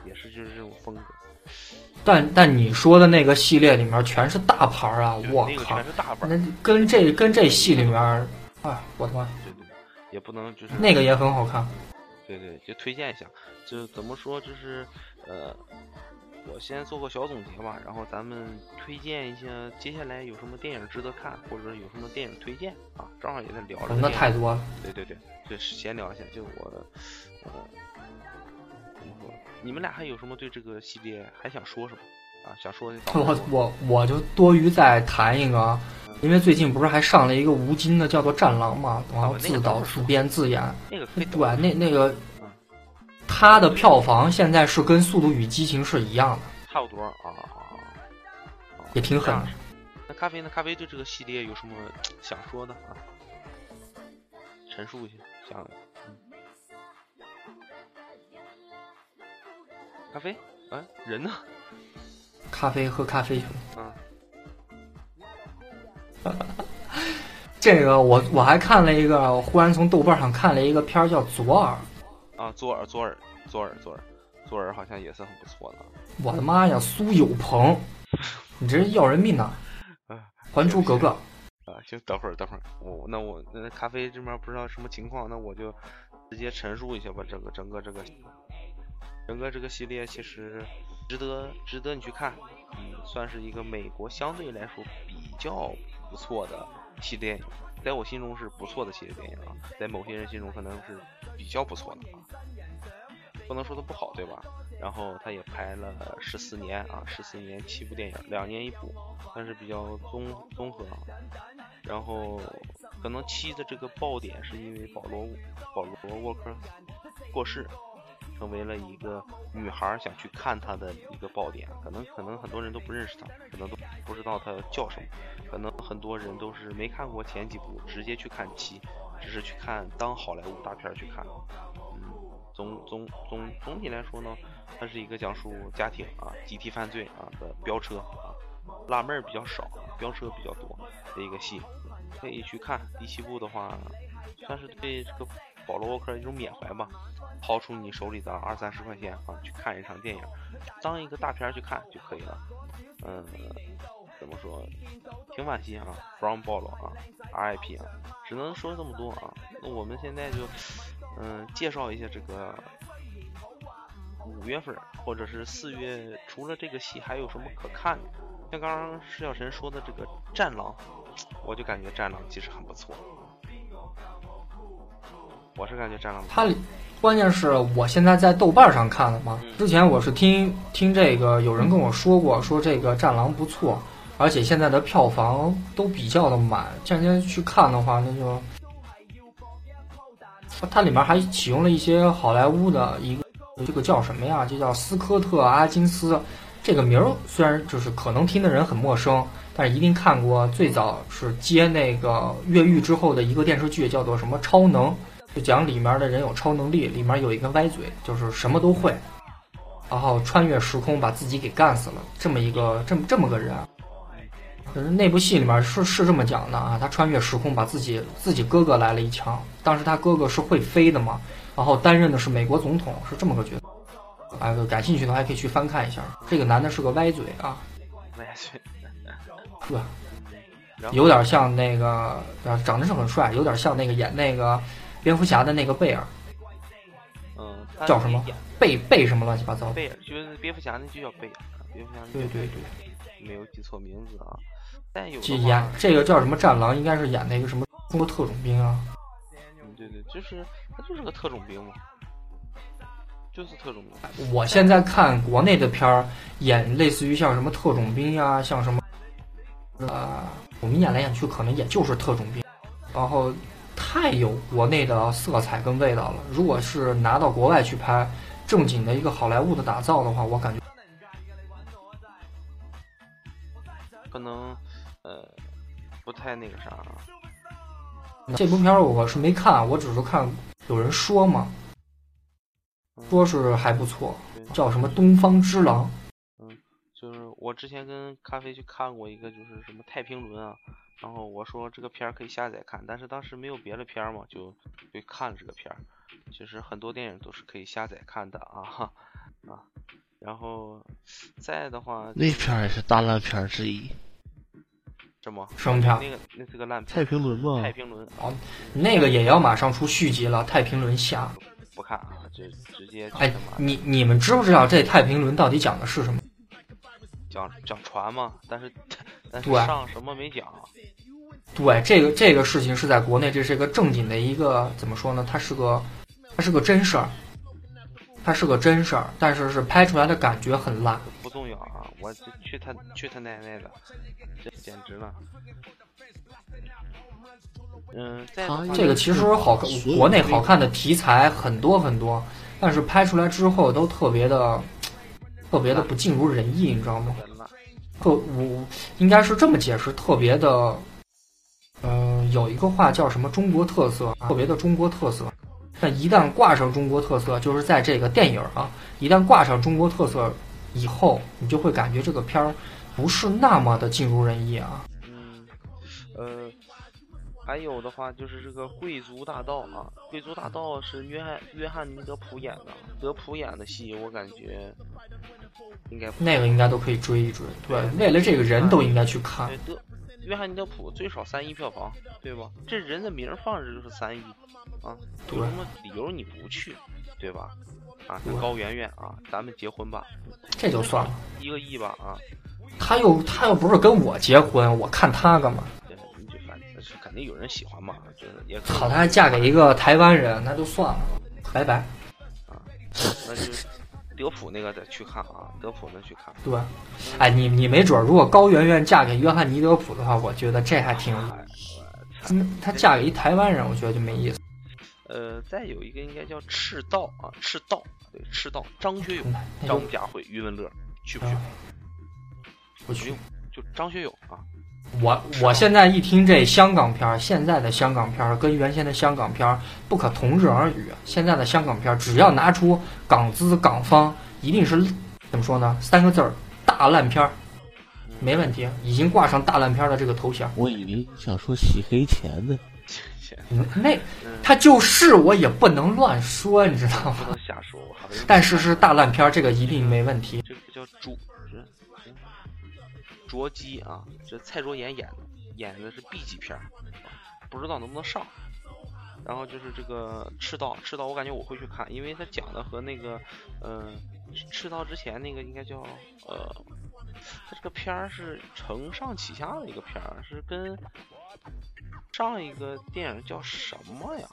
也是就是这种风格。但但你说的那个系列里面全是大牌儿啊！我靠那个全，是大牌那，跟这跟这戏里面儿，啊，我他妈，对对，也不能就是那个也很好看。对对，就推荐一下，就怎么说，就是呃，我先做个小总结吧，然后咱们推荐一下接下来有什么电影值得看，或者有什么电影推荐啊，正好也在聊这个那太多了。对对对，就是闲聊一下，就我呃？你们俩还有什么对这个系列还想说什么啊？想说的 我我我就多余再谈一个，因为最近不是还上了一个吴京的叫做《战狼》嘛，然后自导自编自演，那个可以对，等那那个他的票房现在是跟《速度与激情》是一样的，差不多啊也挺狠的。那咖啡呢？咖啡对这个系列有什么想说的啊？陈述一下，想，咖啡，哎，人呢？咖啡喝咖啡去了。嗯，这个我我还看了一个，我忽然从豆瓣上看了一个片儿叫《左耳》，啊，左耳，左耳，左耳，左耳，左耳好像也是很不错的。我的妈呀，苏有朋，你这是要人命呐！啊《还珠格格》啊，行，等会儿，等会儿，我那我那咖啡这边不知道什么情况，那我就直接陈述一下吧。整个整个这个整个这个系列其实值得值得你去看，嗯，算是一个美国相对来说比较不错的系列电影，在我心中是不错的系列电影啊，在某些人心中可能是比较不错的啊，不能说它不好，对吧？然后他也拍了十四年啊，十四年七部电影，两年一部，但是比较综综合啊。然后可能七的这个爆点是因为保罗保罗沃克过世，成为了一个女孩想去看他的一个爆点。可能可能很多人都不认识他，可能都不知道他叫什么，可能很多人都是没看过前几部，直接去看七，只是去看当好莱坞大片去看。嗯，总总总总体来说呢，它是一个讲述家庭啊集体犯罪啊的飙车啊，辣妹儿比较少，飙车比较多的一个戏，可以去看。第七部的话，算是对这个保罗沃克一种缅怀吧，掏出你手里的二三十块钱啊，去看一场电影，当一个大片去看就可以了。嗯，怎么说？挺惋惜啊，from 保罗啊，RIP 啊，只能说这么多啊。那我们现在就嗯介绍一下这个五月份或者是四月，除了这个戏还有什么可看的？像刚刚施小晨说的这个《战狼》，我就感觉《战狼》其实很不错。我是感觉《战狼》它里关键是我现在在豆瓣上看的嘛，之前我是听听这个有人跟我说过，说这个《战狼》不错，而且现在的票房都比较的满。这两天去看的话，那就它里面还启用了一些好莱坞的一个这个叫什么呀？就叫斯科特·阿金斯。这个名儿虽然就是可能听的人很陌生，但是一定看过。最早是接那个越狱之后的一个电视剧，叫做什么《超能》。就讲里面的人有超能力，里面有一个歪嘴，就是什么都会，然后穿越时空把自己给干死了，这么一个这么这么个人，啊，嗯那部戏里面是是这么讲的啊，他穿越时空把自己自己哥哥来了一枪，当时他哥哥是会飞的嘛，然后担任的是美国总统，是这么个角色。啊，感兴趣的话还可以去翻看一下。这个男的是个歪嘴啊，歪嘴？有点像那个，啊，长得是很帅，有点像那个演那个蝙蝠侠的那个贝尔，嗯，叫什么贝贝什么乱七八糟的。贝尔，就是蝙蝠侠那就叫贝尔，蝙蝠侠对对对，没有记错名字啊。但有这，演这个叫什么战狼，应该是演那个什么中国特种兵啊。嗯，对对，就是他就是个特种兵嘛，就是特种兵。我现在看国内的片儿，演类似于像什么特种兵呀、像什么，呃，我们演来演去可能也就是特种兵，然后太有国内的色彩跟味道了。如果是拿到国外去拍，正经的一个好莱坞的打造的话，我感觉可能呃不太那个啥啊。这部片儿我是没看，我只是看有人说嘛，说是还不错，叫什么《东方之狼》。就是我之前跟咖啡去看过一个，就是什么太平轮啊，然后我说这个片儿可以下载看，但是当时没有别的片儿嘛，就就看了这个片儿。其实很多电影都是可以下载看的啊哈啊，然后再的话那片儿也是大烂片儿之一，什么什么片那个那是个烂片太，平轮吗太，平轮哦那个也要马上出续集了，《太平轮下》。不看啊，这直接去哎你你们知不知道这《太平轮》到底讲的是什么？讲讲船嘛，但是但是对上什么没讲，对，这个这个事情是在国内，这是一个正经的一个怎么说呢？它是个，它是个真事儿，它是个真事儿，但是是拍出来的感觉很烂。不重要啊，我去他去他奶奶的，这简直了。嗯，这个其实好看，国内好看的题材很多很多，但是拍出来之后都特别的，特别的不尽如人意，你知道吗？特我应该是这么解释，特别的，嗯、有一个话叫什么中国特色，特别的中国特色。但一旦挂上中国特色，就是在这个电影啊，一旦挂上中国特色以后，你就会感觉这个片儿不是那么的尽如人意啊。嗯，呃，还有的话就是这个《贵族大盗》啊，《贵族大盗》是约翰约翰尼德普演的，德普演的戏，我感觉应该那个应该都可以追一追，对，为了这个人都应该去看约翰尼德普最少三亿票房，对吧？这人的名儿放着就是三亿啊，有什么理由你不去，对吧？啊，高圆圆啊，咱们结婚吧，这就算了，一个亿吧啊，他又他又不是跟我结婚，我看他干嘛？对，你就反正是肯定有人喜欢嘛，就是也好，他还嫁给一个台湾人，那就算了，拜拜。啊那就德普那个得去看啊，德普那去看。对，哎，你你没准儿，如果高圆圆嫁给约翰尼德普的话，我觉得这还挺有意思。哎嗯，她嫁给一台湾人，我觉得就没意思。呃，再有一个应该叫赤道啊，赤道，对，赤道，张学友、张家辉、余文乐，去不去啊？不去。就张学友啊，我我现在一听这香港片儿，现在的香港片儿跟原先的香港片儿不可同日而语。现在的香港片儿，只要拿出港资港方，一定是怎么说呢？三个字儿：大烂片儿，没问题，已经挂上大烂片儿的这个头衔。我以为你想说洗黑钱呢。嗯那嗯，他就是，我也不能乱说，你知道吗？不能瞎说，但是是大烂片儿，这个一定没问题。这个叫捉，这这卓基啊，这蔡卓妍演的，演的是 B 级片儿，不知道能不能上。然后就是这个赤道，赤道我感觉我会去看，因为他讲的和那个，呃，赤道之前那个应该叫呃，他这个片儿是承上启下的一个片儿，是跟上一个电影叫什么呀？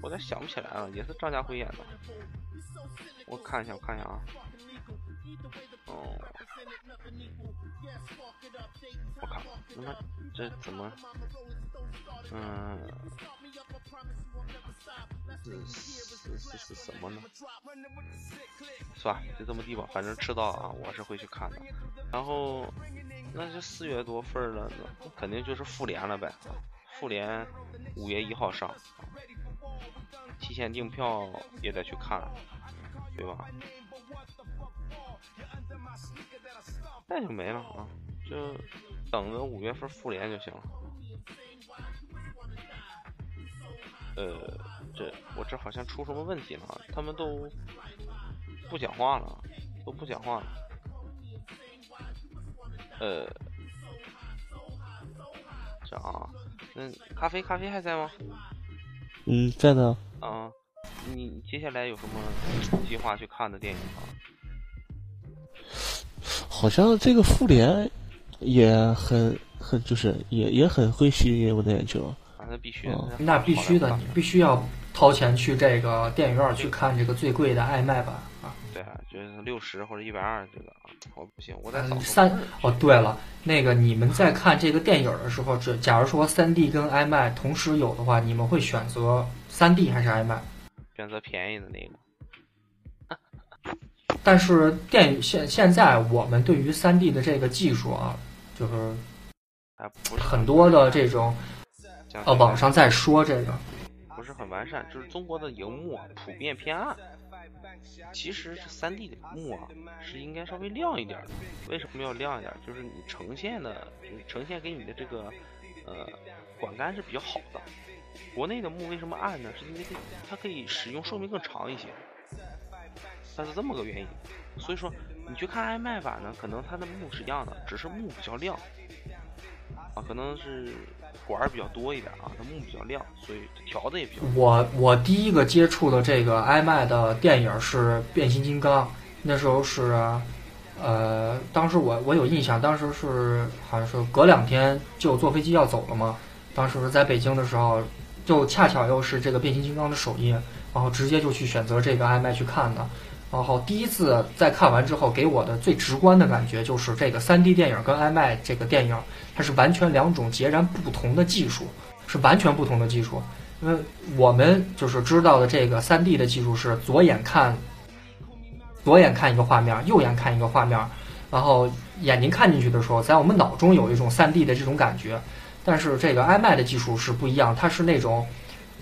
我有点想不起来了，也是张家辉演的。我看一下，我看一下啊。哦，我靠，他妈这怎么？嗯，是是是是什么呢？算了，就这么地吧，反正赤道啊，我是会去看的。然后，那就四月多份了，那肯定就是复联了呗。复联五月一号上，提前订票也得去看，对吧？那就没了啊，就等着五月份复联就行了。呃，这我这好像出什么问题了？他们都不讲话了，都不讲话了。呃，这啊，那咖啡咖啡还在吗？嗯，在呢。啊，你接下来有什么计划去看的电影吗？好像这个复联也很很就是也也很会吸引我的眼球。啊，那必须，那必须的，你必须要掏钱去这个电影院去看这个最贵的爱麦版啊。对啊，就是六十或者一百二这个啊，我不行，我在三哦。对了，那个你们在看这个电影的时候，这假如说三 D 跟 IMAX 同时有的话，你们会选择三 D 还是 IMAX？？选择便宜的那个。但是电影现现在我们对于三 D 的这个技术啊，就是很多的这种，呃，网上在说这个不是很完善，就是中国的荧幕普遍偏暗。其实是三 D 的幕啊，是应该稍微亮一点的。为什么要亮一点？就是你呈现的，就是呈现给你的这个呃管干是比较好的。国内的幕为什么暗呢？是因为它可以使用寿命更长一些。它是这么个原因，所以说你去看爱麦版呢，可能它的幕是一样的，只是幕比较亮啊，可能是管儿比较多一点啊，它幕比较亮，所以调的也比较。我我第一个接触的这个爱麦的电影是变形金刚，那时候是，呃，当时我我有印象，当时是好像是隔两天就坐飞机要走了嘛，当时在北京的时候，就恰巧又是这个变形金刚的首映，然后直接就去选择这个爱麦去看的。然后第一次在看完之后，给我的最直观的感觉就是这个 3D 电影跟 IMAX 这个电影，它是完全两种截然不同的技术，是完全不同的技术。因为我们就是知道的这个 3D 的技术是左眼看，左眼看一个画面，右眼看一个画面，然后眼睛看进去的时候，在我们脑中有一种 3D 的这种感觉。但是这个 IMAX 的技术是不一样，它是那种，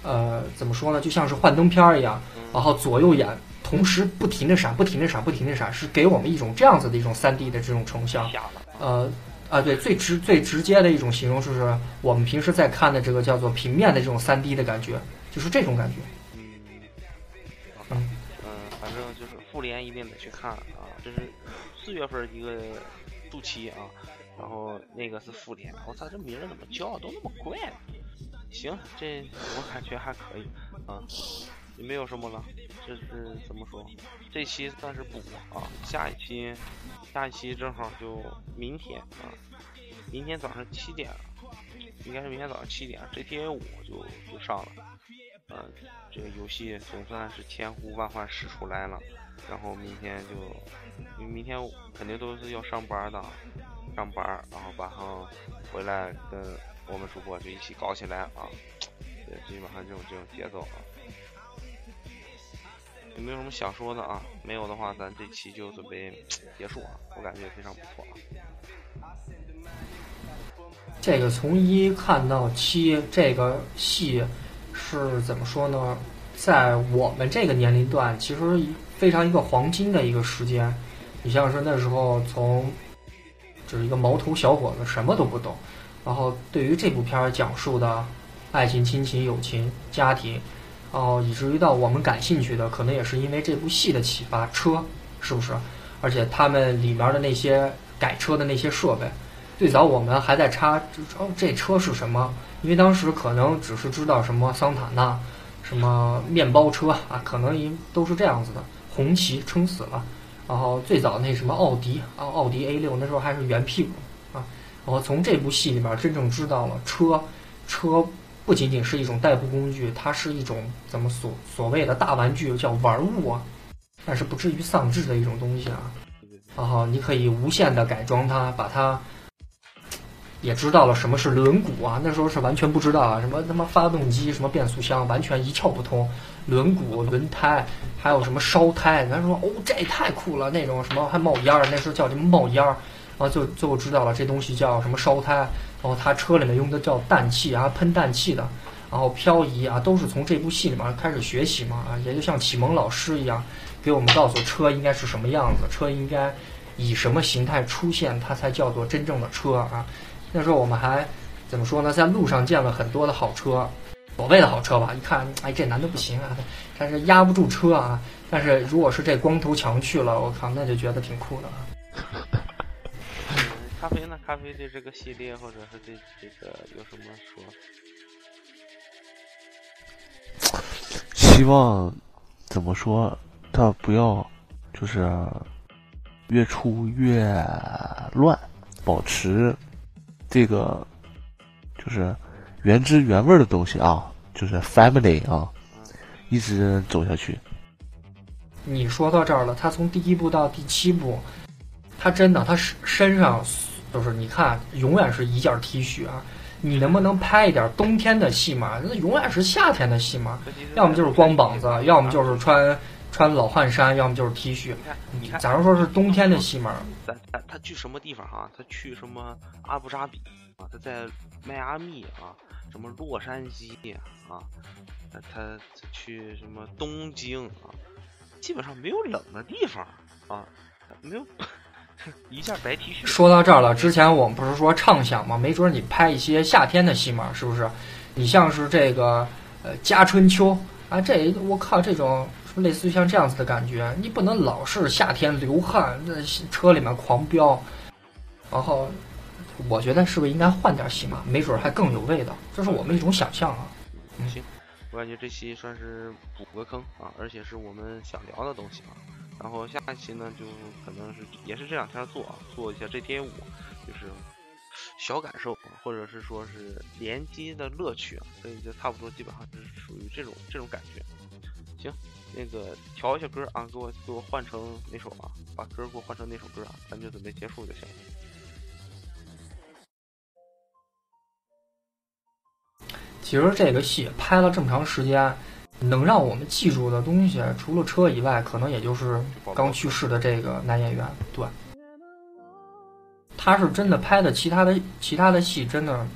呃，怎么说呢？就像是幻灯片一样，然后左右眼。同时不停的闪，不停的闪，不停的闪，是给我们一种这样子的一种三 D 的这种成像。呃，啊，对，最直最直接的一种形容就是我们平时在看的这个叫做平面的这种三 D 的感觉，就是这种感觉。嗯，嗯嗯，反正就是复联一定得去看啊，这是四月份一个度期啊，然后那个是复联，我操，这名儿怎么叫都那么怪？行，这我感觉还可以啊。也没有什么了，这是怎么说？这期算是补啊，下一期，下一期正好就明天啊，明天早上七点，应该是明天早上七点，GTA 五就就上了，嗯，这个游戏总算是千呼万唤始出来了，然后明天就，因为明天肯定都是要上班的，上班，然后晚上回来跟我们主播就一起搞起来啊，对，基本上这种这种节奏啊。有没有什么想说的啊？没有的话，咱这期就准备结束啊。我感觉非常不错啊。这个从一看到七，这个戏是怎么说呢？在我们这个年龄段，其实非常一个黄金的一个时间。你像是那时候，从就是一个毛头小伙子，什么都不懂，然后对于这部片儿讲述的爱情、亲情、友情、家庭。哦，以至于到我们感兴趣的，可能也是因为这部戏的启发，车是不是？而且他们里面的那些改车的那些设备，最早我们还在插，哦，这车是什么？因为当时可能只是知道什么桑塔纳，什么面包车啊，可能因都是这样子的。红旗撑死了，然后最早那什么奥迪啊，奥迪 A 六那时候还是圆屁股啊，然后从这部戏里面真正知道了车，车。不仅仅是一种代步工具，它是一种怎么所所谓的大玩具，叫玩物啊，但是不至于丧志的一种东西啊。然后你可以无限的改装它，把它也知道了什么是轮毂啊，那时候是完全不知道啊，什么他妈发动机、什么变速箱，完全一窍不通。轮毂、轮胎，还有什么烧胎，咱说哦，这也太酷了，那种什么还冒烟儿，那时候叫什么冒烟儿。然后就最后知道了，这东西叫什么烧胎，然后他车里面用的叫氮气啊，喷氮气的，然后漂移啊，都是从这部戏里面开始学习嘛啊，也就像启蒙老师一样，给我们告诉车应该是什么样子，车应该以什么形态出现，它才叫做真正的车啊。那时候我们还怎么说呢？在路上见了很多的好车，所谓的好车吧，一看，哎，这男的不行啊，但是压不住车啊。但是如果是这光头强去了，我靠，那就觉得挺酷的。咖啡呢？咖啡对这个系列，或者是对这个有什么说？希望怎么说？他不要就是越出越乱，保持这个就是原汁原味的东西啊，就是 family 啊，一直走下去。你说到这儿了，他从第一部到第七部，他真的，他身身上就是你看，永远是一件 T 恤啊。你能不能拍一点冬天的戏码？那永远是夏天的戏码，要么就是光膀子，要么就是穿穿老汗衫，要么就是 T 恤。你看，假如说是冬天的戏码，咱他他去什么地方啊？他去什么阿布扎比啊？他在迈阿密啊？什么洛杉矶啊？他他去什么东京啊？基本上没有冷的地方啊，没有 一件白 T 恤。说到这儿了，之前我们不是说畅想吗？没准你拍一些夏天的戏码，是不是？你像是这个呃《家春秋》啊，这我靠，这种类似于像这样子的感觉，你不能老是夏天流汗，那车里面狂飙。然后我觉得是不是应该换点戏码？没准还更有味道。这是我们一种想象啊。行。我感觉这期算是补个坑啊，而且是我们想聊的东西啊。然后下一期呢，就可能是也是这两天做啊，做一下 GTA 五，就是小感受，或者是说是联机的乐趣啊。所以就差不多，基本上是属于这种这种感觉。行，那个调一下歌啊，给我给我换成那首啊？把歌给我换成那首歌啊？咱就准备结束就行。其实这个戏拍了这么长时间，能让我们记住的东西，除了车以外，可能也就是刚去世的这个男演员。对，他是真的拍的，其他的其他的戏真的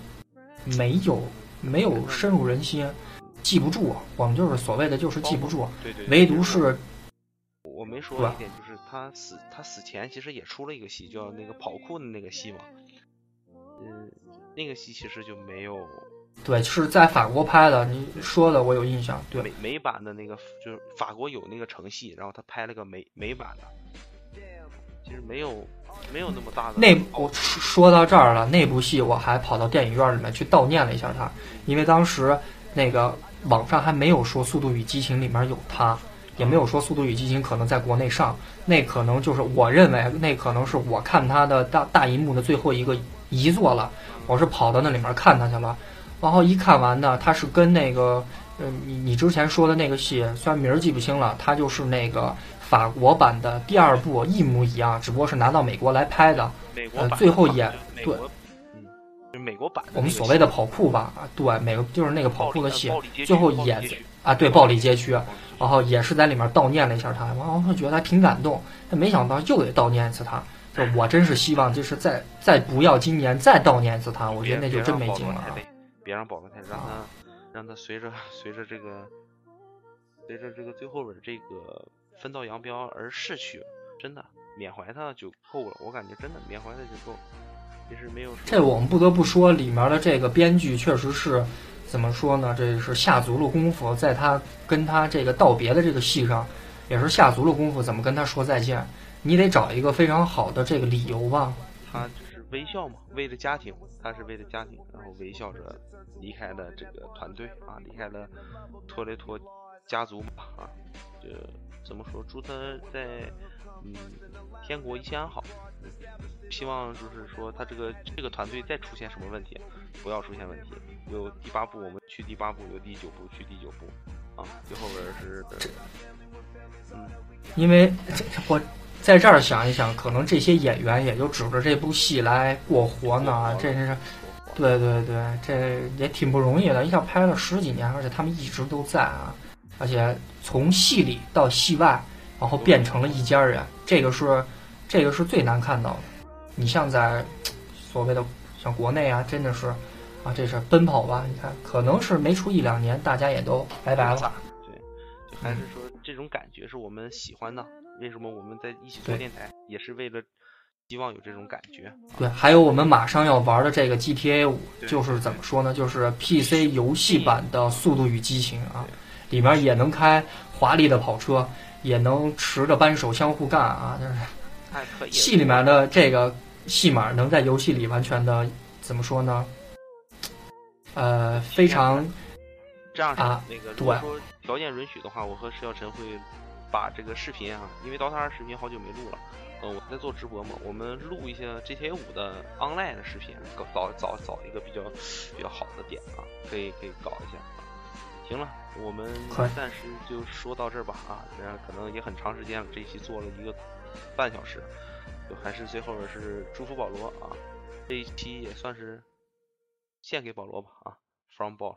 没有没有深入人心，记不住。我们就是所谓的就是记不住。对对。唯独是，我没说一点，就是他死他死前其实也出了一个戏，叫那个跑酷的那个戏嘛。嗯，那个戏其实就没有。对，是在法国拍的。你说的我有印象。对，美美版的那个就是法国有那个城戏，然后他拍了个美美版的。其实没有没有那么大的。那我说到这儿了，那部戏我还跑到电影院里面去悼念了一下他，因为当时那个网上还没有说《速度与激情》里面有他，也没有说《速度与激情》可能在国内上。那可能就是我认为，那可能是我看他的大大银幕的最后一个遗作了。我是跑到那里面看他去了。然后一看完呢，他是跟那个，嗯，你你之前说的那个戏，虽然名儿记不清了，他就是那个法国版的第二部一模一样，只不过是拿到美国来拍的。美国版。最后演对，嗯，美国版。我们所谓的跑酷吧，啊，对，美个就是那个跑酷的戏，最后演啊，对，暴力街区，然后也是在里面悼念了一下他，然后觉得还挺感动，但没想到又得悼念一次他，就我真是希望就是再再不要今年再悼念一次他，我觉得那就真没劲了。别让保罗太，让他让他随着随着这个随着这个最后边这个分道扬镳而逝去，真的缅怀他就够了。我感觉真的缅怀他就够，其实没有。这我们不得不说，里面的这个编剧确实是怎么说呢？这是下足了功夫，在他跟他这个道别的这个戏上，也是下足了功夫，怎么跟他说再见？你得找一个非常好的这个理由吧。他微笑嘛，为了家庭，他是为了家庭，然后微笑着。离开了这个团队啊，离开了托雷托家族嘛啊，就怎么说？祝他在嗯天国一切安好。希望就是说他这个这个团队再出现什么问题，不要出现问题。有第八部我们去第八部，有第九部去第九部啊。最后边是嗯，因为我在这儿想一想，可能这些演员也就指着这部戏来过活呢，这是。对对对，这也挺不容易的。你想拍了十几年，而且他们一直都在啊，而且从戏里到戏外，然后变成了一家人，这个是这个是最难看到的。你像在所谓的像国内啊，真的是啊，这是奔跑吧？你看，可能是没出一两年，大家也都拜拜了。对，就还是说这种感觉是我们喜欢的。为什么我们在一起做电台，也是为了希望有这种感觉。对，还有我们马上要玩的这个 GTA 五，就是怎么说呢？就是 PC 游戏版的《速度与激情》啊，里面也能开华丽的跑车，也能持着扳手相互干啊，就是太可以了。戏里面的这个戏码能在游戏里完全的怎么说呢？呃，非常这样啊那个，如果对说条件允许的话，我和石小晨会把这个视频啊，因为 DOTA 二视频好久没录了，呃，我在做直播嘛，我们录一些 GTA 五的 online 的视频，搞找找找一个比较比较好的点啊，可以可以搞一下啊。行了，我们暂时就说到这儿吧啊，这样可能也很长时间了，这一期做了一个半小时，就还是最后是祝福保罗啊，这一期也算是献给保罗吧啊，from ball。